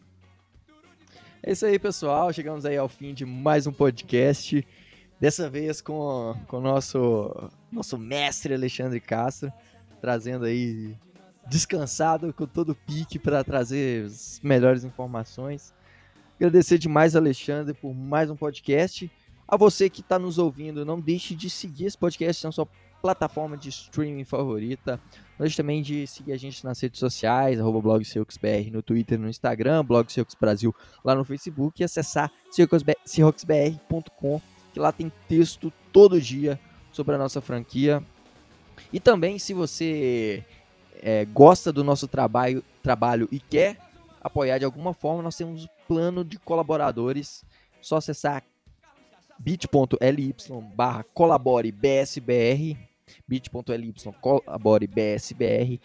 É isso aí, pessoal. Chegamos aí ao fim de mais um podcast. Dessa vez com, com o nosso, nosso mestre Alexandre Castro, trazendo aí descansado, com todo o pique para trazer as melhores informações. Agradecer demais, Alexandre, por mais um podcast. A você que está nos ouvindo, não deixe de seguir esse podcast na sua plataforma de streaming favorita. Não também de seguir a gente nas redes sociais, arroba no Twitter, no Instagram, blog Brasil lá no Facebook e acessar seahawksbr.com, que lá tem texto todo dia sobre a nossa franquia. E também, se você é, gosta do nosso trabalho, trabalho e quer apoiar de alguma forma, nós temos um plano de colaboradores. Só acessar bit.ly barra colabore bsbr bit.ly colabore bsbr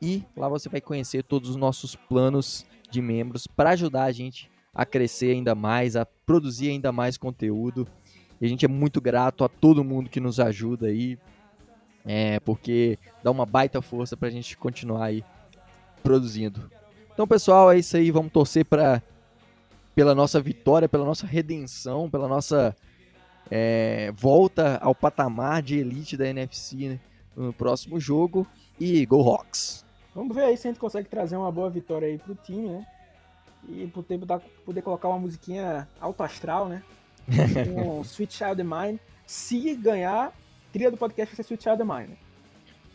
e lá você vai conhecer todos os nossos planos de membros para ajudar a gente a crescer ainda mais, a produzir ainda mais conteúdo. E a gente é muito grato a todo mundo que nos ajuda aí, é, porque dá uma baita força para a gente continuar aí produzindo. Então, pessoal, é isso aí. Vamos torcer para pela nossa vitória, pela nossa redenção, pela nossa é, volta ao patamar de elite da NFC né, no próximo jogo. E Go Hawks! Vamos ver aí se a gente consegue trazer uma boa vitória aí pro time, né? E da, poder colocar uma musiquinha alto astral, né? um Sweet Child of Mine. Se ganhar, trilha do podcast vai ser Sweet Child of Mine. Né?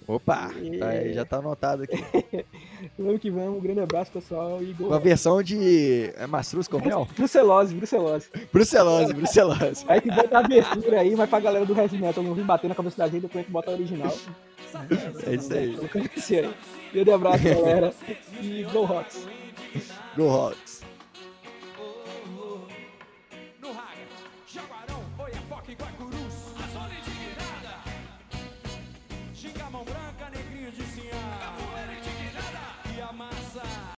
Opa, e... tá, já tá anotado aqui. vamos que vamos, um grande abraço, pessoal. E Uma versão de é mastruz com mel? Brucelose, brucelose. Brucelose, brucelose. Aí que bota a abertura aí, vai pra galera do Heavy Metal não vir bater na cabeça da gente, depois a gente bota a original. É isso aí. aí. Grande abraço, galera. E Go Hawks. Go Hawks.